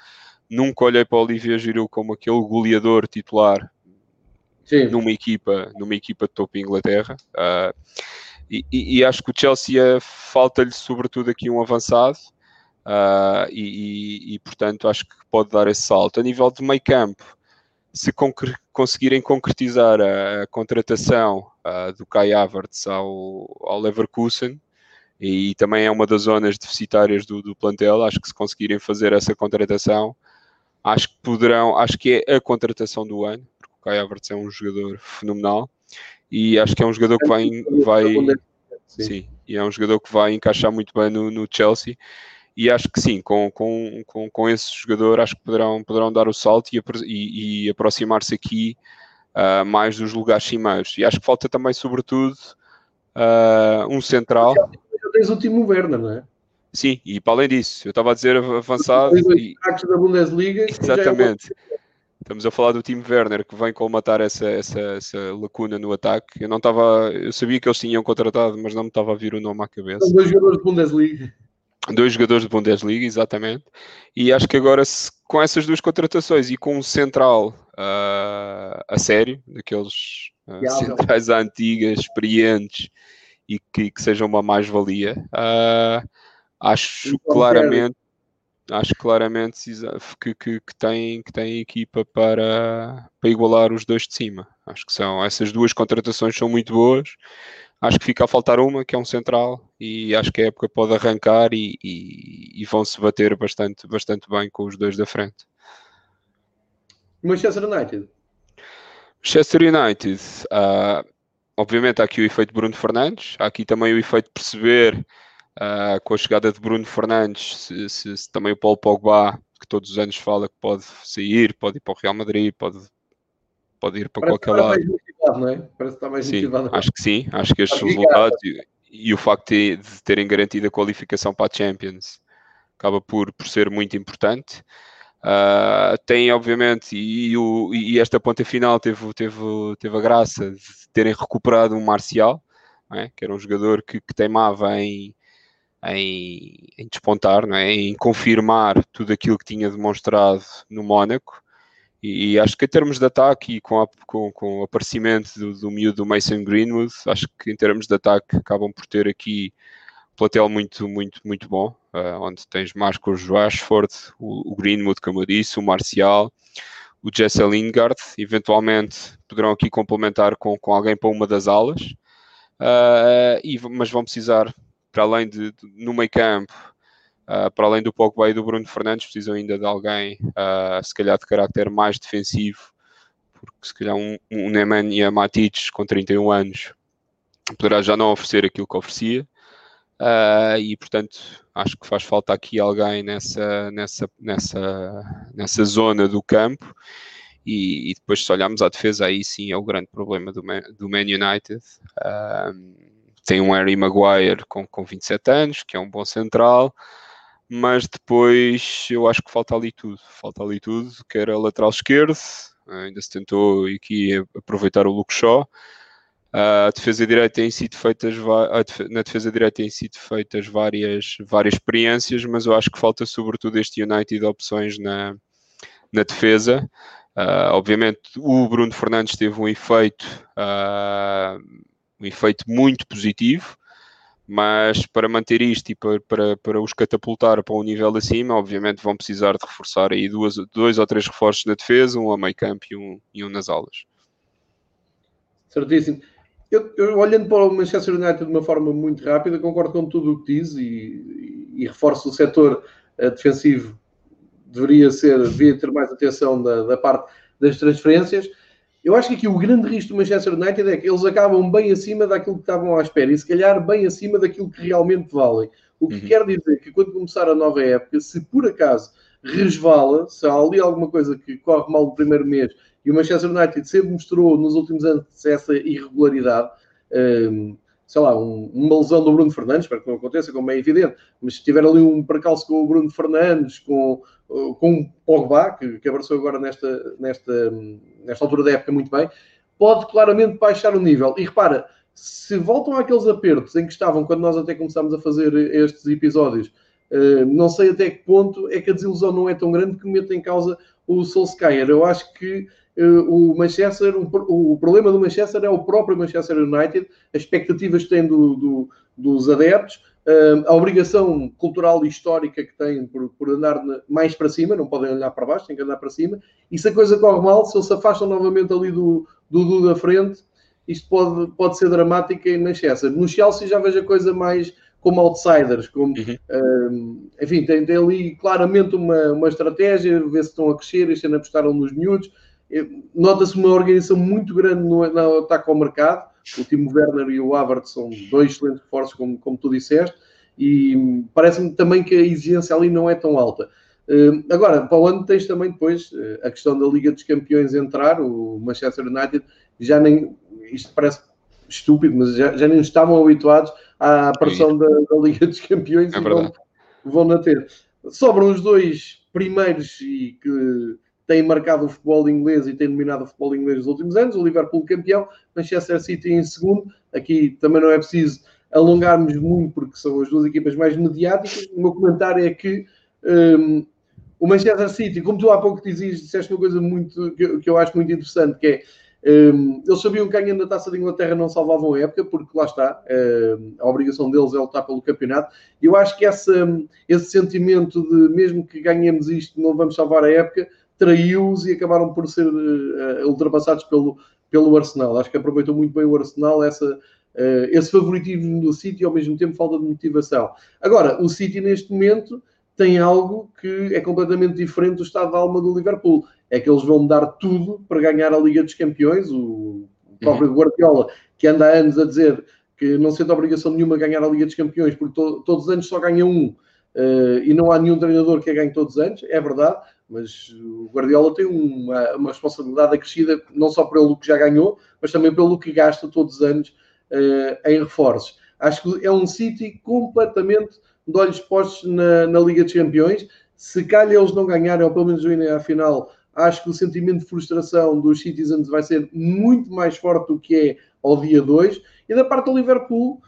B: Nunca olhei para o Olivier Giroud como aquele goleador titular Sim. numa equipa, numa equipa de topo Inglaterra. E, e, e, acho que o Chelsea falta-lhe sobretudo aqui um avançado Uh, e, e, e, portanto acho que pode dar esse salto. A nível de meio campo, se concre conseguirem concretizar a, a contratação uh, do Kai Havertz ao, ao Leverkusen, e, também é uma das zonas deficitárias do, do, plantel, acho que se conseguirem fazer essa contratação, acho que poderão, acho que é a contratação do ano, porque o Kai Havertz é um jogador fenomenal, e acho que é um jogador que vai, vai sim, e é um jogador que vai encaixar muito bem no, no Chelsea, e acho que sim, com, com, com, com esse jogador acho que poderão, poderão dar o salto e, e, e aproximar-se aqui uh, mais dos lugares cimeiros. E acho que falta também, sobretudo, uh, um central.
A: Já tens o Timo Werner, não é?
B: Sim, e para além disso, eu estava a dizer avançado.
A: E... da Bundesliga.
B: É Exatamente. Estamos a falar do time Werner que vem colmatar essa, essa, essa lacuna no ataque. Eu não estava, eu sabia que eles tinham contratado, mas não me estava a vir o nome à cabeça.
A: São dois jogadores de Bundesliga.
B: Dois jogadores de Bundesliga, exatamente. E acho que agora, se, com essas duas contratações e com um central uh, a sério, daqueles uh, centrais antigas, experientes e que, que sejam uma mais-valia, uh, acho então, claramente. Acho claramente que, que, que, tem, que tem equipa para, para igualar os dois de cima. Acho que são essas duas contratações são muito boas Acho que fica a faltar uma, que é um central, e acho que a época pode arrancar e, e, e vão se bater bastante, bastante bem com os dois da frente.
A: Manchester United.
B: Manchester United, uh, obviamente há aqui o efeito Bruno Fernandes, há aqui também o efeito de perceber uh, com a chegada de Bruno Fernandes se, se, se, também o Paulo Pogba, que todos os anos fala que pode sair, pode ir para o Real Madrid, pode, pode ir para Parece qualquer lado
A: motivado, não é? Parece que está mais
B: sim,
A: motivado.
B: Acho que sim, acho que estes resultados e, e, o facto de, de, terem garantido a qualificação para a Champions acaba por, por ser muito importante. Uh, tem, obviamente, e, o, e, esta ponta final teve, teve, teve a graça de terem recuperado um Marcial, é? que era um jogador que, que teimava em, em, em, despontar, não é? em confirmar tudo aquilo que tinha demonstrado no Mónaco. E, acho que em termos de ataque e com, a, com, com o aparecimento do, do miúdo do Mason Greenwood, acho que em termos de ataque acabam por ter aqui um plantel muito, muito, muito bom, uh, onde tens Marcos Rashford, o, o, Greenwood, como eu disse, o Marcial, o Jesse Lingard, eventualmente poderão aqui complementar com, com alguém para uma das alas, uh, e, mas vão precisar, para além de, de no meio campo, Uh, para além do Pogba e do Bruno Fernandes, precisam ainda de alguém, uh, se calhar de carácter mais defensivo, porque se calhar um, um Nemanja Matic com 31 anos poderá já não oferecer aquilo que oferecia. Uh, e portanto acho que faz falta aqui alguém nessa, nessa, nessa, nessa zona do campo E, e, depois, se olharmos à defesa, aí sim é o grande problema do Man, do Man United. Tem um Harry Maguire com, com 27 anos, que é um bom central, mas depois eu acho que falta ali tudo. Falta ali tudo, que era lateral esquerdo, ainda se tentou aqui aproveitar o Luke Shaw. A defesa direita tem sido feitas na defesa direita têm sido feitas várias, várias experiências, mas eu acho que falta sobretudo este United opções na, na defesa. Uh, obviamente o Bruno Fernandes teve um efeito, uh, um efeito muito positivo, mas para manter isto e para, para, para os catapultar para um nível acima, obviamente vão precisar de reforçar aí duas, dois ou três reforços na defesa, um a meio campo e um, e um nas alas.
A: Certíssimo. Eu, eu, olhando para o Manchester United de uma forma muito rápida, concordo com tudo o que diz e, e, e reforço o setor uh, defensivo deveria ser, devia ter mais atenção da, da, parte das transferências. Eu acho que aqui o grande risco do Manchester United é que eles acabam bem acima daquilo que estavam à espera e se calhar bem acima daquilo que realmente valem. O que uhum. quer dizer que quando começar a nova época, se por acaso resvala, se há ali alguma coisa que corre mal no primeiro mês e o Manchester United sempre mostrou nos últimos anos essa irregularidade. Um, sei lá, um, uma lesão do Bruno Fernandes, espero que não aconteça, como é evidente, mas se tiver ali um percalço com o Bruno Fernandes, com, com o Pogba, que, que abraçou agora nesta, nesta, nesta altura da época muito bem, pode claramente baixar o nível. E repara, se voltam àqueles apertos em que estavam quando nós até começámos a fazer estes episódios, não sei até que ponto é que a desilusão não é tão grande que meta em causa o Solskjaer. Eu acho que eh, o Manchester, o, problema do Manchester é o próprio Manchester United, as expectativas que tem do, do, dos adeptos, eh, a obrigação cultural e histórica que têm por, por andar mais para cima, não podem olhar para baixo, têm que andar para cima, e se a coisa corre mal, se eles se afastam novamente ali do, do da frente, isto pode, pode ser dramático em Manchester. No Chelsea já vejo a coisa mais como outsiders, como, uhum. Eh, enfim, tem, tem, ali claramente uma, uma estratégia, ver se estão a crescer, este ano apostaram nos miúdos, Nota-se uma organização muito grande no, no ataque ao mercado. O Timo Werner e o Havertz são dois excelentes reforços, como, como tu disseste, e parece-me também que a exigência ali não é tão alta. Uh, agora, para o ano tens também depois uh, a questão da Liga dos Campeões entrar, o Manchester United já nem, isto parece estúpido, mas já, já nem estavam habituados à pressão da, da, Liga dos Campeões é e vão, vão na ter. Sobram os dois primeiros e que tem marcado o futebol inglês e tem dominado o futebol inglês nos últimos anos. O Liverpool campeão, Manchester City em segundo. Aqui também não é preciso alongarmos muito, porque são as duas equipas mais mediáticas. O meu comentário é que um, o Manchester City, como tu há pouco dizias, disseste uma coisa muito, que, que eu acho muito interessante, que é um, eles sabiam que ganhando a taça da Inglaterra não salvavam a época, porque lá está, um, a obrigação deles é lutar pelo campeonato. E eu acho que essa, hum, esse sentimento de mesmo que ganhemos isto, não vamos salvar a época, traiu-os e acabaram por ser uh, ultrapassados pelo, pelo Arsenal. Acho que aproveitou muito bem o Arsenal essa, uh, esse favoritismo do City e ao mesmo tempo falta de motivação. Agora, o City neste momento tem algo que é completamente diferente do estado de alma do Liverpool. É que eles vão dar tudo para ganhar a Liga dos Campeões. O próprio uhum. Guardiola, que anda há anos a dizer que não sente obrigação nenhuma ganhar a Liga dos Campeões, porque to todos os anos só ganha um. Uh, e não há nenhum treinador que a ganhe todos os anos, é verdade, mas o Guardiola tem uma, uma responsabilidade acrescida não só pelo que já ganhou, mas também pelo que gasta todos os anos uh, em reforços. Acho que é um City completamente de olhos postos na, na, Liga dos Campeões. Se calhar eles não ganharem, ou pelo menos irem à final, acho que o sentimento de frustração dos Citizens vai ser muito mais forte do que é ao dia 2. E da parte do Liverpool,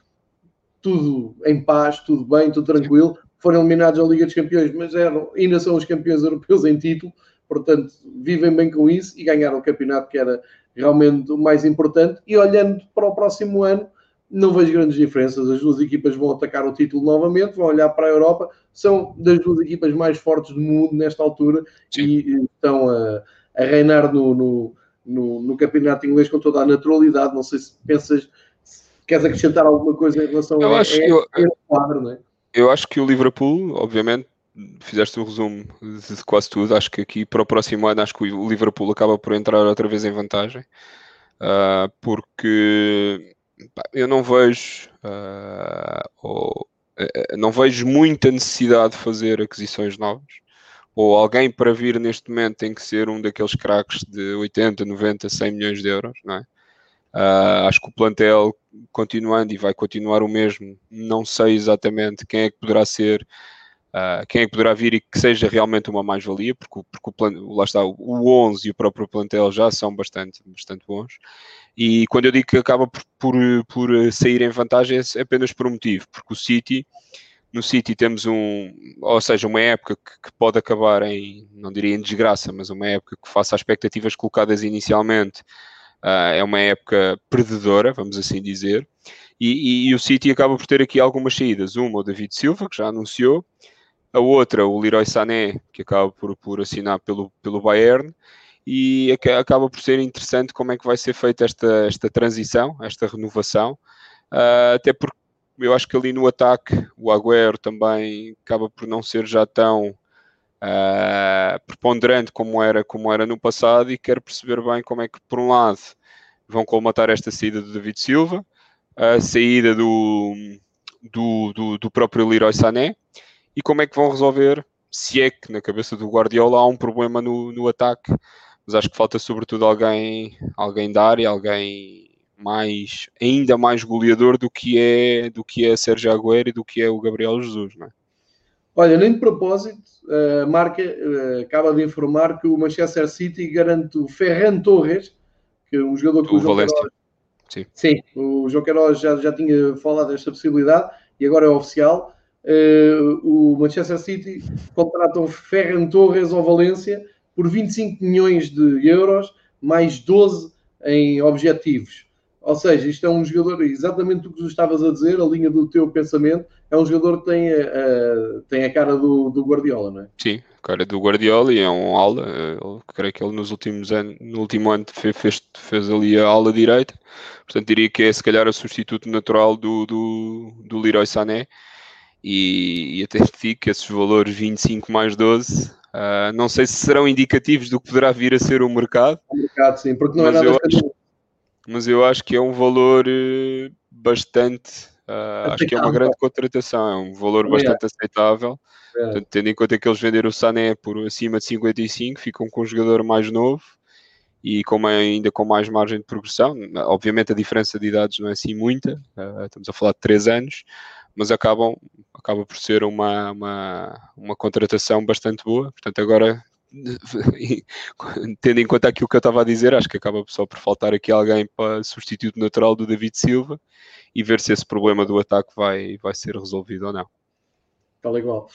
A: tudo em paz, tudo bem, tudo tranquilo foram eliminados da Liga dos Campeões, mas eram, ainda são os campeões europeus em título, portanto, vivem bem com isso e ganharam o campeonato, que era realmente o mais importante. E olhando para o próximo ano, não vejo grandes diferenças. As duas equipas vão atacar o título novamente, vão olhar para a Europa, são das duas equipas mais fortes do mundo nesta altura Sim. e estão a, a reinar no, no, no, no, campeonato inglês com toda a naturalidade. Não sei se pensas, se queres acrescentar alguma coisa em relação
B: eu
A: a,
B: acho a, eu, a quadro, não é? Eu acho que o Liverpool, obviamente, fizeste um resumo de quase tudo. Acho que aqui para o próximo ano, acho que o Liverpool acaba por entrar outra vez em vantagem, uh, porque pá, eu não vejo, uh, ou, uh, não vejo muita necessidade de fazer aquisições novas. ou alguém para vir neste momento tem que ser um daqueles craques de 80, 90, 100 milhões de euros, não é? Uh, acho que o plantel, continuando e vai continuar o mesmo, não sei exatamente quem é que poderá ser, uh, quem é que poderá vir e que seja realmente uma mais-valia, porque, porque o lá está, o 11 e o próprio plantel já são bastante, bastante bons. E quando eu digo que acaba por, por, por sair em vantagem, é apenas por um motivo, porque o City, no City temos um, ou seja, uma época que, que pode acabar em, não diria em desgraça, mas uma época que faça as expectativas colocadas inicialmente Uh, é uma época perdedora, vamos assim dizer, e, e, e, o City acaba por ter aqui algumas saídas. Uma, o David Silva, que já anunciou, a outra, o Leroy Sané, que acaba por, por assinar pelo, pelo Bayern, e acaba por ser interessante como é que vai ser feita esta, esta transição, esta renovação, uh, até porque eu acho que ali no ataque o Agüero também acaba por não ser já tão uh, preponderante como era, como era no passado e quero perceber bem como é que, por um lado, vão colmatar esta saída do David Silva, a saída do, do, do, do próprio Leroy Sané e como é que vão resolver, se é que na cabeça do Guardiola há um problema no, no ataque, mas acho que falta sobretudo alguém, alguém da área, alguém mais, ainda mais goleador do que é do que é Sérgio Agüero e do que é o Gabriel Jesus, não é?
A: Olha, nem de propósito, a marca uh, acaba de informar que o Manchester City garante o Ferran Torres, que é um jogador que o, o João Queiroz, sim. sim, o João Queiroz já, já tinha falado desta possibilidade e agora é oficial. Uh, o Manchester City contrata o Ferran Torres ao Valência por 25 milhões de euros, mais 12 em objetivos. Ou seja, isto é um jogador, exatamente o que tu estavas a dizer, a linha do teu pensamento, é um jogador que tem a, tem a cara do, do Guardiola, não é?
B: Sim, a cara do Guardiola e é um ala. Eu creio que ele nos últimos anos, no último ano fez, fez, fez ali a ala direita. Portanto, diria que é se calhar o substituto natural do, do, do Leroy Sané. E, e até digo que esses valores 25 mais 12 uh, ah, não sei se serão indicativos do que poderá vir a ser o mercado.
A: O mercado, sim, porque não é nada
B: acho, Mas eu acho que é um valor eh, bastante Uh, acho que é uma grande contratação, é um valor é. bastante aceitável. É. Portanto, tendo em conta que eles venderam o Sané por acima de 55, ficam com um jogador mais novo e com ainda com mais margem de progressão. Obviamente a diferença de idades não é assim muita, uh, estamos a falar de 3 anos, mas acabam, acaba por ser uma, uma, uma contratação bastante boa. Portanto, agora tendo em conta aquilo que eu estava a dizer, acho que acaba só por faltar aqui alguém para substituto natural do David Silva e ver se esse problema do ataque vai, vai ser resolvido ou não.
A: Tal igual.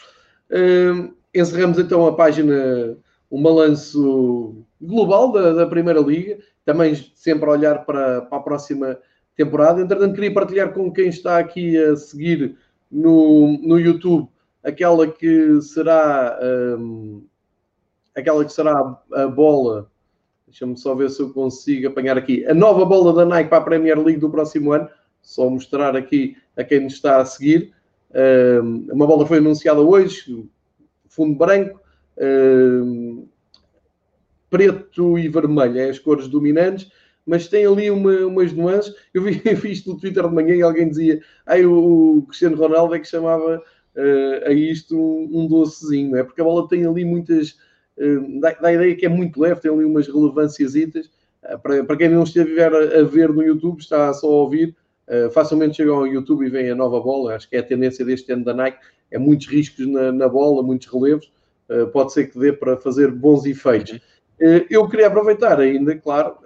A: Uh, encerramos então a página, um balanço global da, da, Primeira Liga, também sempre a olhar para, para a próxima temporada. Entretanto, queria partilhar com quem está aqui a seguir no, no YouTube aquela que será. Um, aquela que será a bola. Deixa-me só ver se eu consigo apanhar aqui. A nova bola da Nike para a Premier League do próximo ano. Só mostrar aqui a quem nos está a seguir. uma bola foi anunciada hoje, fundo branco, preto e vermelho, é as cores dominantes, mas tem ali uma, umas nuances. Eu vi, vi isto no Twitter de manhã e alguém dizia: aí o, o Cristiano Ronaldo é que chamava uh, a isto um, um docezinho, é porque a bola tem ali muitas dá, dá, a ideia que é muito leve, tem ali umas relevâncias. Ah, para, para quem não estiver a, ver no YouTube, está só a ouvir, uh, facilmente chegam ao YouTube e veem a nova bola. Acho que é a tendência deste ano da Nike. É muitos riscos na, na bola, muitos relevos. Uh, pode ser que dê para fazer bons efeitos. Uh, eu queria aproveitar ainda, claro,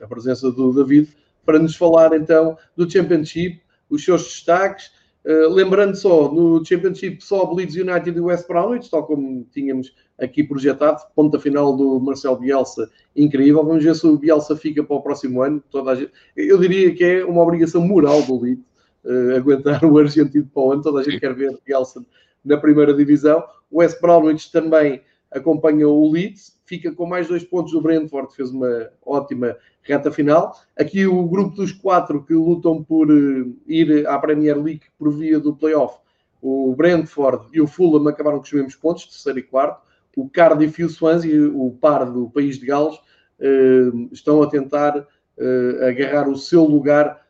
A: a presença do David para nos falar então do Championship, os seus destaques. Lembrando só, no Championship só o Leeds United e o West Bromwich, tal como tínhamos aqui projetado. Ponta final do Marcelo Bielsa, incrível. Vamos ver se o Bielsa fica para o próximo ano. Gente... Eu diria que é uma obrigação moral do Leeds uh, aguentar o argentino para o ano. Toda a gente quer ver Bielsa na primeira divisão. O West Bromwich também acompanha o Leeds, fica com mais dois pontos do Brentford, fez uma ótima reta final. Aqui o grupo dos quatro que lutam por uh, ir à Premier League por via do playoff. O Brentford e o Fulham acabaram com os mesmos pontos, terceiro e quarto o Cardiff e o Swansea, o par do país de Gales, eh, estão a tentar eh, agarrar o seu lugar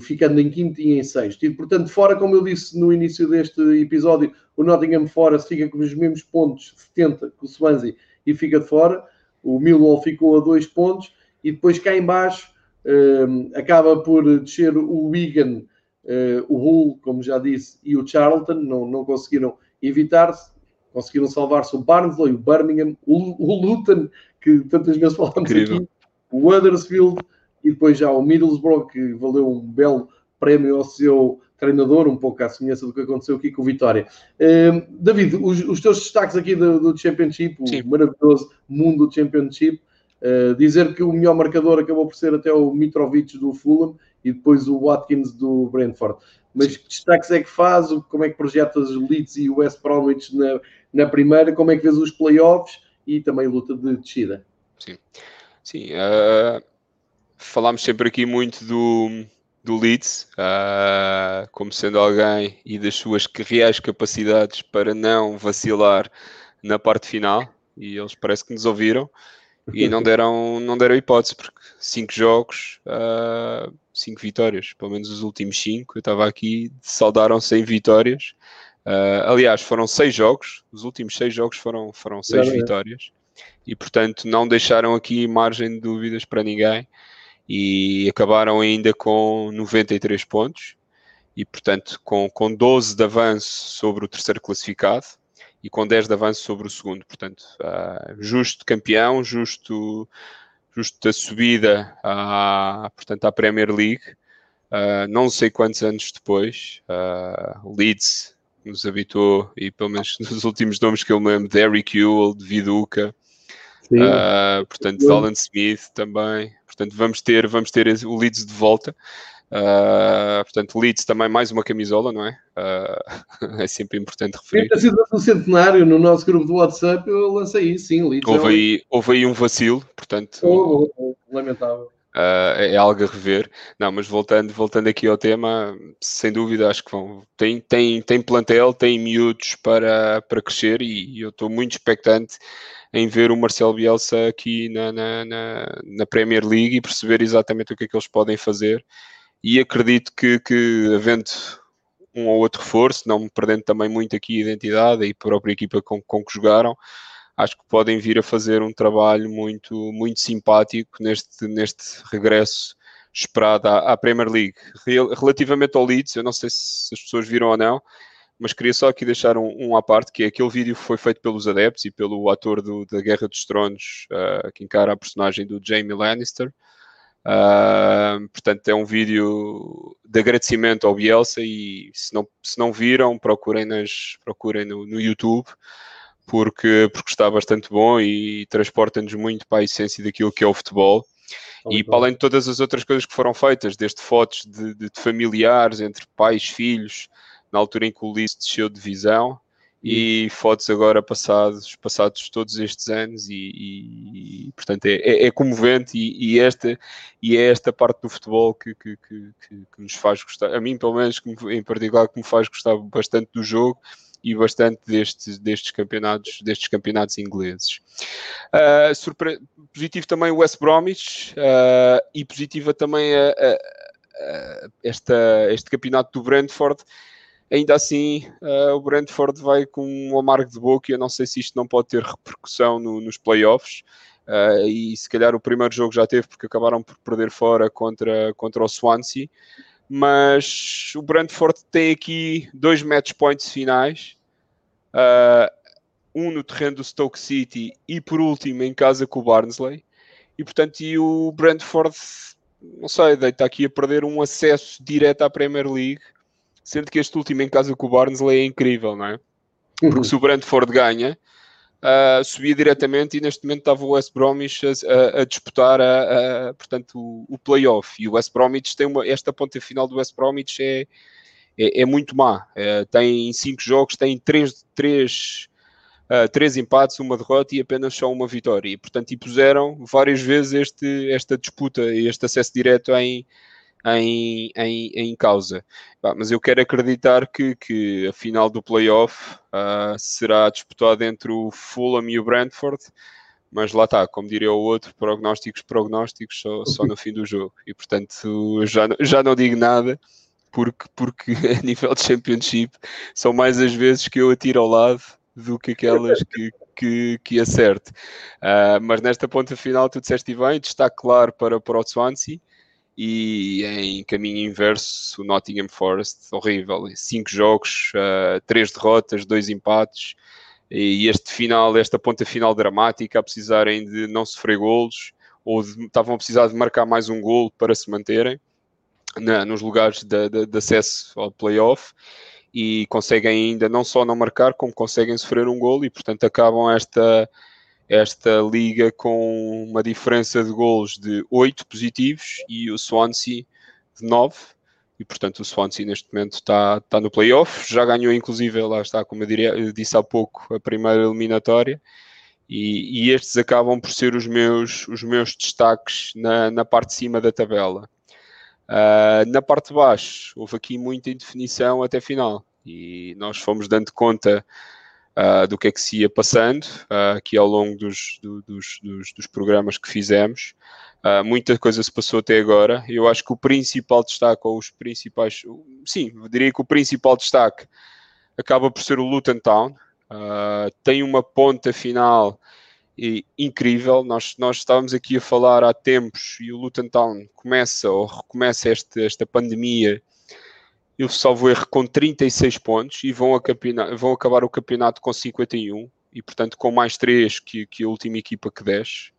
A: ficando em quinto e em sexto. E, portanto, fora, como eu disse no início deste episódio, o Nottingham Forest fica com os mesmos pontos, 70, com o Swansea, e fica de fora. O Millwall ficou a dois pontos. E depois cá em baixo uh, acaba por descer o Wigan, uh, o Hull, como já disse, e o Charlton. Não, não conseguiram evitar-se. Conseguiram salvar-se o Barnsley, o Birmingham, o, o Luton, que tantas vezes falamos Incrível. aqui, o Huddersfield, e depois já o Middlesbrough, que valeu um belo prémio ao seu treinador, um pouco à semelhança do que aconteceu aqui com o Vitória. Uh, David, os, os, teus destaques aqui do, do Championship, Sim. o maravilhoso mundo do Championship, uh, dizer que o melhor marcador acabou por ser até o Mitrovic do Fulham e depois o Watkins do Brentford. Mas que destaques é que faz? Como é que projetas os Leeds e o West Bromwich na, na primeira? Como é que vês os playoffs e também luta de descida?
B: Sim, Sim uh, falámos sempre aqui muito do, do Leeds, uh, como sendo alguém e das suas reais capacidades para não vacilar na parte final, e eles parece que nos ouviram e não deram, não deram hipótese, porque cinco jogos, uh, cinco vitórias, pelo menos os últimos cinco, eu estava aqui, saudaram 100 vitórias. Uh, aliás, foram seis jogos, os últimos seis jogos foram, foram seis vitórias, e portanto não deixaram aqui margem de dúvidas para ninguém e acabaram ainda com 93 pontos e, portanto, com, com 12 de avanço sobre o terceiro classificado e com 10 de avanço sobre o segundo. Portanto, uh, justo campeão, justo, justo da subida à, portanto, à Premier League. Uh, não sei quantos anos depois, uh, Leeds nos habitou, e pelo menos nos últimos nomes que eu me lembro, Derrick Ewell, Viduca, uh, portanto, Alan Smith também. Portanto, vamos ter, vamos ter o Leeds de volta. Uh, portanto, Leeds também mais uma camisola, não é? Uh, é sempre importante referir.
A: Sido no centenário, no nosso grupo do WhatsApp, eu lancei isso, sim, Leeds.
B: Houve, é um... aí, houve aí um vacilo, portanto.
A: Oh, oh, oh, lamentável.
B: Uh, é algo a rever. Não, mas voltando, voltando aqui ao tema, sem dúvida acho que vão. Tem, tem, tem plantel, tem miúdos para, para crescer e, e eu estou muito expectante em ver o Marcelo Bielsa aqui na, na, na, na, Premier League e perceber exatamente o que é que eles podem fazer. E acredito que, que havendo um ou outro reforço, não perdendo também muito aqui a identidade e a própria equipa com, com que jogaram, acho que podem vir a fazer um trabalho muito, muito simpático neste, neste regresso esperado à, à Premier League. Relativamente ao Leeds, eu não sei se as pessoas viram ou não, mas queria só aqui deixar um, um à parte, que é aquele vídeo foi feito pelos adeptos e pelo ator do, da Guerra dos Tronos, uh, que encara a personagem do Jamie Lannister. Uh, portanto, é um vídeo de agradecimento ao Bielsa e se não, se não viram, procurem, nas, procurem no, no YouTube, porque, porque está bastante bom e transporta-nos muito para a essência daquilo que é o futebol. e para além de todas as outras coisas que foram feitas, desde fotos de, de, familiares entre pais, filhos, na altura em que o Leeds desceu de divisão e fotos agora passados, passados todos estes anos e, e, e portanto é, é, é comovente e, e, esta, e é esta parte do futebol que, que, que, que, nos faz gostar, a mim pelo menos em particular que me faz gostar bastante do jogo e bastante destes, destes campeonatos destes campeonatos ingleses. Uh, surpre... Positivo também o West Bromwich uh, e positiva também a, a, a esta, este campeonato do Brentford ainda assim uh, o Brentford vai com um amargo de boca e eu não sei se isto não pode ter repercussão no, nos playoffs. Uh, e se calhar o primeiro jogo já teve porque acabaram por perder fora contra, contra o Swansea. Mas o Brentford tem aqui dois match points finais. Uh, um no terreno do Stoke City e por último em casa com o Barnsley. E portanto, e o Brentford, não sei, está aqui a perder um acesso direto à Premier League sendo que este último em casa com o Barnsley é incrível, não é? Porque uhum. se o Brentford ganha, subia diretamente e neste momento estava o West Bromwich a, a, a disputar a, portanto, o, o playoff. E o West Bromwich tem uma, esta ponta final do West Bromwich é, é, é muito má. É, tem cinco jogos, tem três, três, uh, três empates, uma derrota e apenas só uma vitória. E, portanto, e puseram várias vezes este, esta disputa, este acesso direto em em, em, em causa. mas eu quero acreditar que, que a final do playoff uh, será disputada entre o Fulham e o Brentford, mas lá está, como diria o outro, prognósticos, prognósticos, só, só no fim do jogo. E portanto, já, já não digo nada, porque, porque a nível de Championship são mais as vezes que eu atiro ao lado do que aquelas que, que, que acerte. Uh, mas nesta ponta final, tu disseste bem, destaque claro para, para o Swansea e em caminho inverso, o Nottingham Forest, horrível. Cinco jogos, uh, três derrotas, dois empates e este final, esta ponta final dramática, a precisarem de não sofrer golos ou de, estavam a precisar de marcar mais um gol para se manterem na, nos lugares de, de, de, acesso ao playoff e conseguem ainda não só não marcar, como conseguem sofrer um gol e portanto acabam esta, esta liga com uma diferença de golos de 8 positivos e o Swansea de 9 e portanto o Swansea neste momento está, está no playoff, já ganhou inclusive, lá está, como eu, diria, eu disse há pouco, a primeira eliminatória. E, e, estes acabam por ser os meus, os meus destaques na, na parte de cima da tabela. Uh, na parte de baixo houve aqui muita indefinição até final. E nós fomos dando conta uh, do que é que se ia passando uh, aqui ao longo dos, do, dos, dos, dos programas que fizemos. Uh, muita coisa se passou até agora. Eu acho que o principal destaque, ou os principais, sim, diria que o principal destaque acaba por ser o Luton Town. Tem uma ponta final e, incrível. Nós, nós estávamos aqui a falar há tempos e o Luton Town começa ou recomeça este, esta pandemia. Eu salvo erro com 36 pontos e vão, vão acabar o campeonato com 51 e, portanto, com mais 3 que, que a última equipa que desce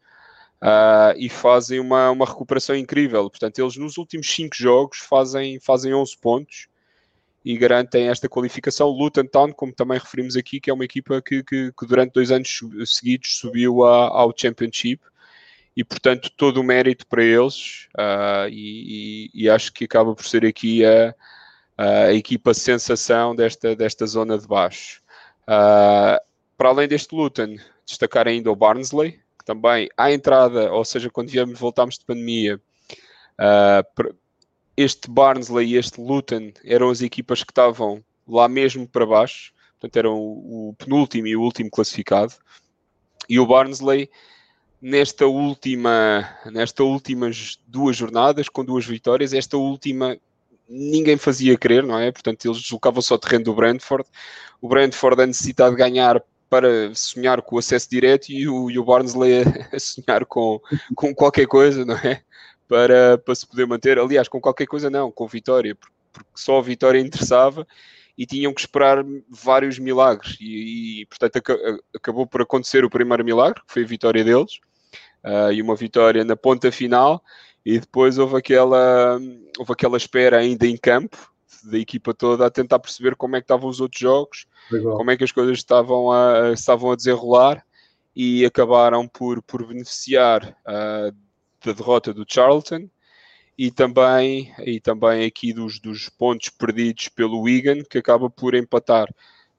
B: uh, e fazem uma, uma recuperação incrível. Portanto, eles nos últimos 5 jogos fazem, fazem 11 pontos e garantem esta qualificação. Luton Town, como também referimos aqui, que é uma equipa que, que, que durante dois anos seguidos subiu a, ao Championship e, portanto, todo o mérito para eles. Uh, e, e, e, acho que acaba por ser aqui a, a equipa sensação desta, desta zona de baixo. Uh, para além deste Luton, destacar ainda o Barnsley, que também à entrada, ou seja, quando viemos, voltámos de pandemia, uh, este Barnsley e este Luton eram as equipas que estavam lá mesmo para baixo, portanto eram o, penúltimo e o último classificado, e o Barnsley nesta última, nestas últimas duas jornadas, com duas vitórias, esta última ninguém fazia crer, não é? Portanto, eles deslocavam-se ao terreno do Brentford. O Brentford a necessidade de ganhar para sonhar com o acesso direto e o, e o Barnsley a, sonhar com, com qualquer coisa, não é? Para, para se poder manter. Aliás, com qualquer coisa não, com vitória, porque só a vitória interessava e tinham que esperar vários milagres. E, e portanto, ac acabou por acontecer o primeiro milagre, que foi a vitória deles, uh, e uma vitória na ponta final. E depois houve aquela, houve aquela espera ainda em campo da equipa toda a tentar perceber como é que estavam os outros jogos Legal. como é que as coisas estavam a, estavam a desenrolar e acabaram por, por beneficiar uh, da derrota do Charlton e também, e também aqui dos, dos pontos perdidos pelo Wigan, que acaba por empatar.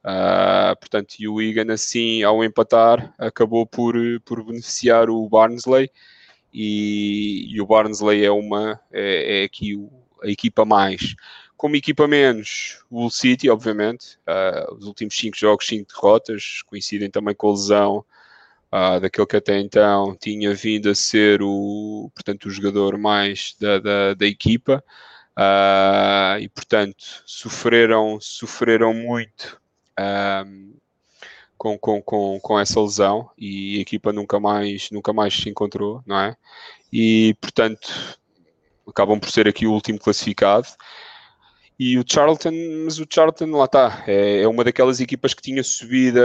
B: Uh, portanto, e o Wigan, assim, ao empatar, acabou por, por beneficiar o Barnsley. E, e o Barnsley é uma é, é aqui o, a equipa mais como equipa menos, o City, obviamente. Uh, os últimos 5 jogos, 5 derrotas, coincidem também com a lesão uh, daquele que até então tinha vindo a ser o, portanto, o jogador mais da, da, da equipa. Uh, e portanto sofreram, sofreram muito com, com, com, com essa lesão e a equipa nunca mais, nunca mais se encontrou, não é? E portanto acabam por ser aqui o último classificado. E o Charlton, mas o Charlton lá está, é, é uma daquelas equipas que tinha subido,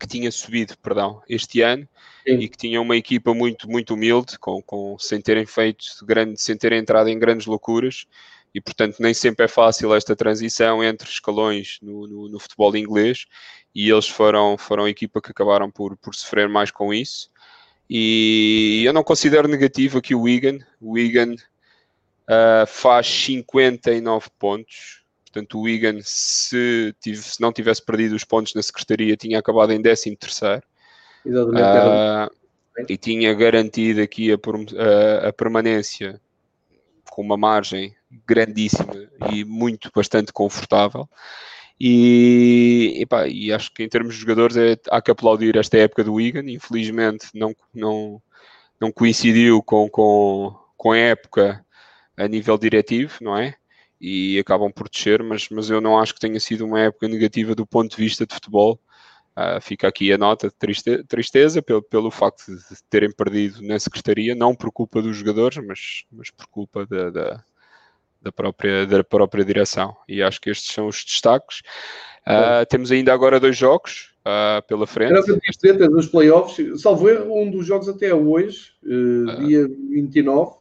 B: que tinha subido, perdão, este ano Sim. e que tinha uma equipa muito, muito humilde, com, com, sem terem feito grande, sem terem entrado em grandes loucuras e portanto nem sempre é fácil esta transição entre escalões no, no, no, futebol inglês e eles foram, foram a equipa que acabaram por, por sofrer mais com isso e eu não considero negativo aqui o Wigan, o Wigan uh, faz 59 pontos. Portanto, o Wigan, se, tive, se, não tivesse perdido os pontos na secretaria, tinha acabado em 13 terceiro. Uh, e tinha garantido aqui a, a, a, permanência com uma margem grandíssima e muito bastante confortável. E, epá, e acho que em termos de jogadores é, há que aplaudir esta época do Wigan. Infelizmente não, não, não coincidiu com, com, com a época a nível diretivo, não é? E acabam por descer, mas, mas eu não acho que tenha sido uma época negativa do ponto de vista de futebol. Uh, fica aqui a nota de tristeza, tristeza pelo, pelo facto de terem perdido na secretaria, não por culpa dos jogadores, mas, mas por culpa da, da, da, própria, da própria direção. E acho que estes são os destaques. Uh, temos ainda agora dois jogos uh, pela frente. Era
A: para dizer, tens os playoffs, salvo erro, um dos jogos até hoje, dia 29.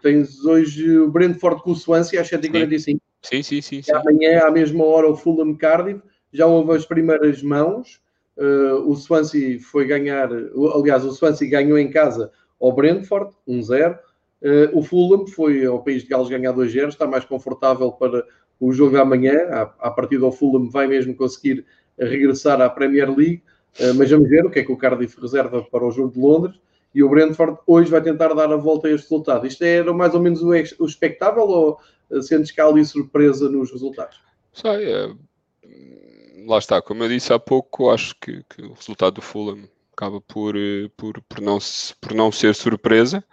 A: tens hoje o Brentford com o Swansea às 7h45.
B: Sim, sim, sim. sim, sim.
A: Amanhã, à mesma hora, o Fulham Cardiff já houve as primeiras mãos. Uh, o Swansea foi ganhar, aliás, o Swansea ganhou em casa ao Brentford, 1-0. Uh, o Fulham foi ao País de Gales ganhar 2-0, está mais confortável para o jogo da manhã. A, partir do Fulham vai mesmo conseguir regressar à Premier League, uh, mas vamos ver o que é que o Cardiff reserva para o jogo de Londres. E o Brentford hoje vai tentar dar a volta a este resultado. Isto era mais ou menos o, o expectável ou sentes que há ali surpresa nos resultados?
B: Sei, é lá está, como eu disse há pouco, acho que, que o resultado do Fulham acaba por, eh, por, por, não, por não ser surpresa.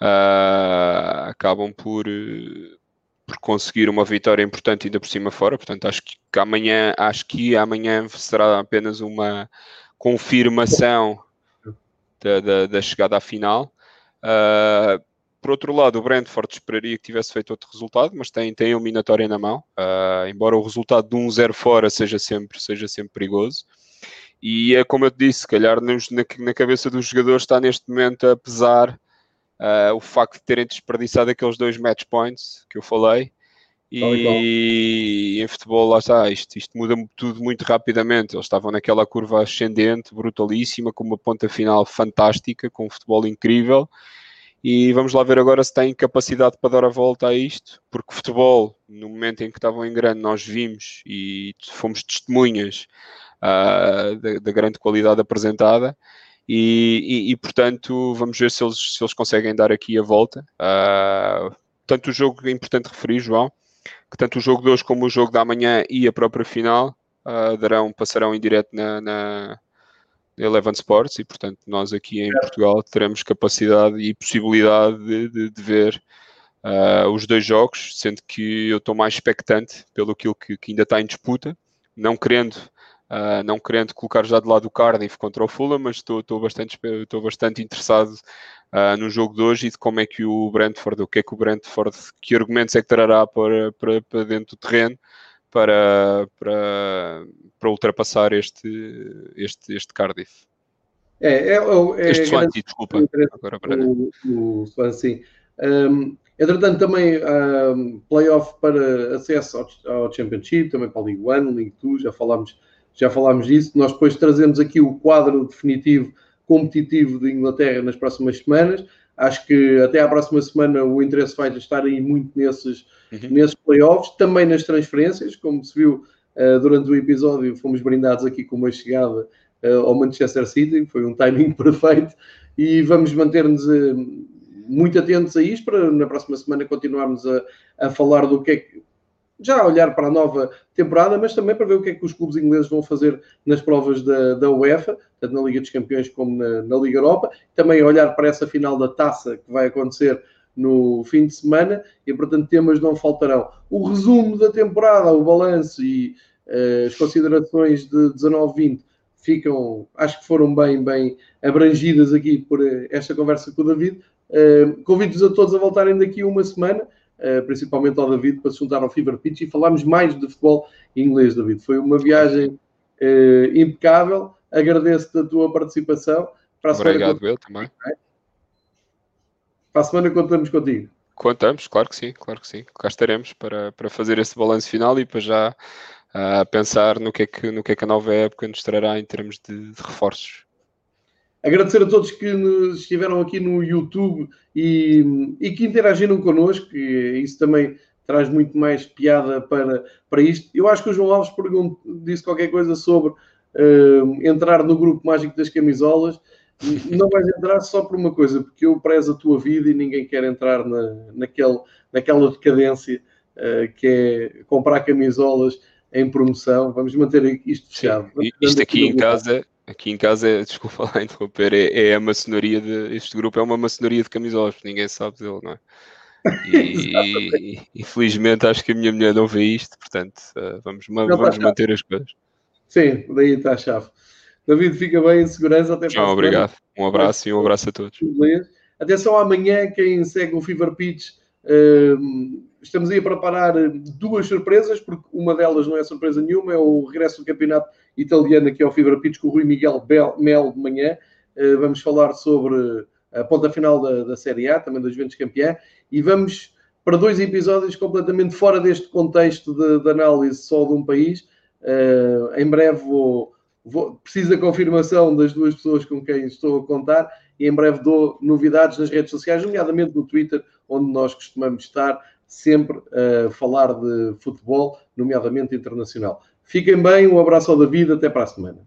B: Uh, acabam por, eh, por conseguir uma vitória importante ainda por cima fora. Portanto, acho que, amanhã, acho que amanhã será apenas uma confirmação da, da, da chegada à final. Uh, por outro lado, o Brentford esperaria que tivesse feito outro resultado, mas tem, tem a eliminatória na mão, uh, embora o resultado de 1-0 fora seja sempre, seja sempre perigoso. E é como eu te disse, se calhar nos, na, na, cabeça dos jogadores está neste momento a pesar uh, o facto de terem desperdiçado aqueles dois match points que eu falei. E, em futebol, lá está, isto, isto muda tudo muito rapidamente. Eles estavam naquela curva ascendente, brutalíssima, com uma ponta final fantástica, com um futebol incrível e vamos lá ver agora se tem capacidade para dar a volta a isto, porque futebol, no momento em que estavam em grande, nós vimos e fomos testemunhas uh, da, da, grande qualidade apresentada. E, e, e, portanto, vamos ver se eles, se eles conseguem dar aqui a volta. Uh, tanto o jogo, é importante referir, João, que tanto o jogo de hoje como o jogo da manhã e a própria final uh, darão, passarão em direto na, na Eleven Sports e, portanto, nós aqui em Portugal teremos capacidade e possibilidade de, de, de ver uh, os dois jogos, sendo que eu estou mais expectante pelo aquilo que, que ainda está em disputa, não querendo, uh, não querendo colocar já de lado o Cardiff contra o Fulham, mas estou, estou, bastante, estou bastante interessado uh, no jogo de hoje e de como é que o Brentford, o que é que o Brentford, que argumentos é que trará para, para, para dentro do terreno para, para, para ultrapassar este, este, este Cardiff.
A: É, é, é
B: este Swansea, desculpa.
A: Agora, o, o Swansea. Um, entretanto, também um, playoff para acesso ao, ao, Championship, também para a League One, League Two, já falámos, já falámos disso. Nós depois trazemos aqui o quadro definitivo competitivo de Inglaterra nas próximas semanas. Acho que até à próxima semana o interesse vai estar aí muito nesses, uhum. nesses playoffs, também nas transferências, como se viu uh, durante o episódio, fomos brindados aqui com uma chegada uh, ao Manchester City, foi um timing perfeito, e vamos manter-nos uh, muito atentos a isto para na próxima semana continuarmos a, a falar do que é que já olhar para a nova temporada, mas também para ver o que é que os clubes ingleses vão fazer nas provas da, da UEFA, tanto na Liga dos Campeões como na, na Liga Europa, também olhar para essa final da taça que vai acontecer no fim de semana e, portanto, temas não faltarão. O resumo da temporada, o balanço e uh, as considerações de 19-20 ficam, acho que foram bem, bem abrangidas aqui por uh, esta conversa com o David. Uh, Convido-vos a todos a voltarem daqui uma semana, principalmente ao David, para se juntar ao Fever Pitch e falarmos mais de futebol inglês, David. Foi uma viagem impecável. Agradeço-te a tua participação.
B: Para a Obrigado, eu também.
A: Para a semana contamos contigo.
B: Contamos, claro que sim, claro que sim. Cá estaremos para, para fazer esse balanço final e para já uh, pensar no que, é que, no que é que a nova época nos trará em termos de, de reforços.
A: Agradecer a todos que estiveram aqui no YouTube e, e que interagiram connosco, e isso também traz muito mais piada para, para isto. Eu acho que o João Alves disse qualquer coisa sobre uh, entrar no grupo mágico das camisolas não vais entrar só por uma coisa, porque eu prezo a tua vida e ninguém quer entrar na, naquele, naquela decadência uh, que é comprar camisolas em promoção. Vamos manter isto fechado.
B: Sim, isto aqui em casa, aqui em casa, desculpa lá interromper, é, é a maçonaria de. Este grupo é uma maçonaria de camisolas, ninguém sabe dele, não é? E, infelizmente acho que a minha mulher não vê isto, portanto uh, vamos, vamos manter as coisas.
A: Sim, daí está a chave. David, fica bem, em segurança. Até
B: Tchau, obrigado. Um abraço e um abração a todos.
A: Atenção amanhã, quem segue o Fever Pitch, uh, estamos aí a preparar duas surpresas, porque uma delas não é surpresa nenhuma, é o regresso do campeonato italiano aqui ao Fever Pitch com o Rui Miguel Mel de manhã. Uh, vamos falar sobre a ponta final da, da Série A, também das Juventus campeã, e vamos para dois episódios completamente fora deste contexto de, de análise só de um país. Uh, em breve vou, vou, preciso da confirmação das duas pessoas com quem estou a contar e em breve dou novidades nas redes sociais, nomeadamente no Twitter, onde nós costumamos estar sempre a falar de futebol, nomeadamente internacional. Fiquem bem, um abraço ao David, até para a semana.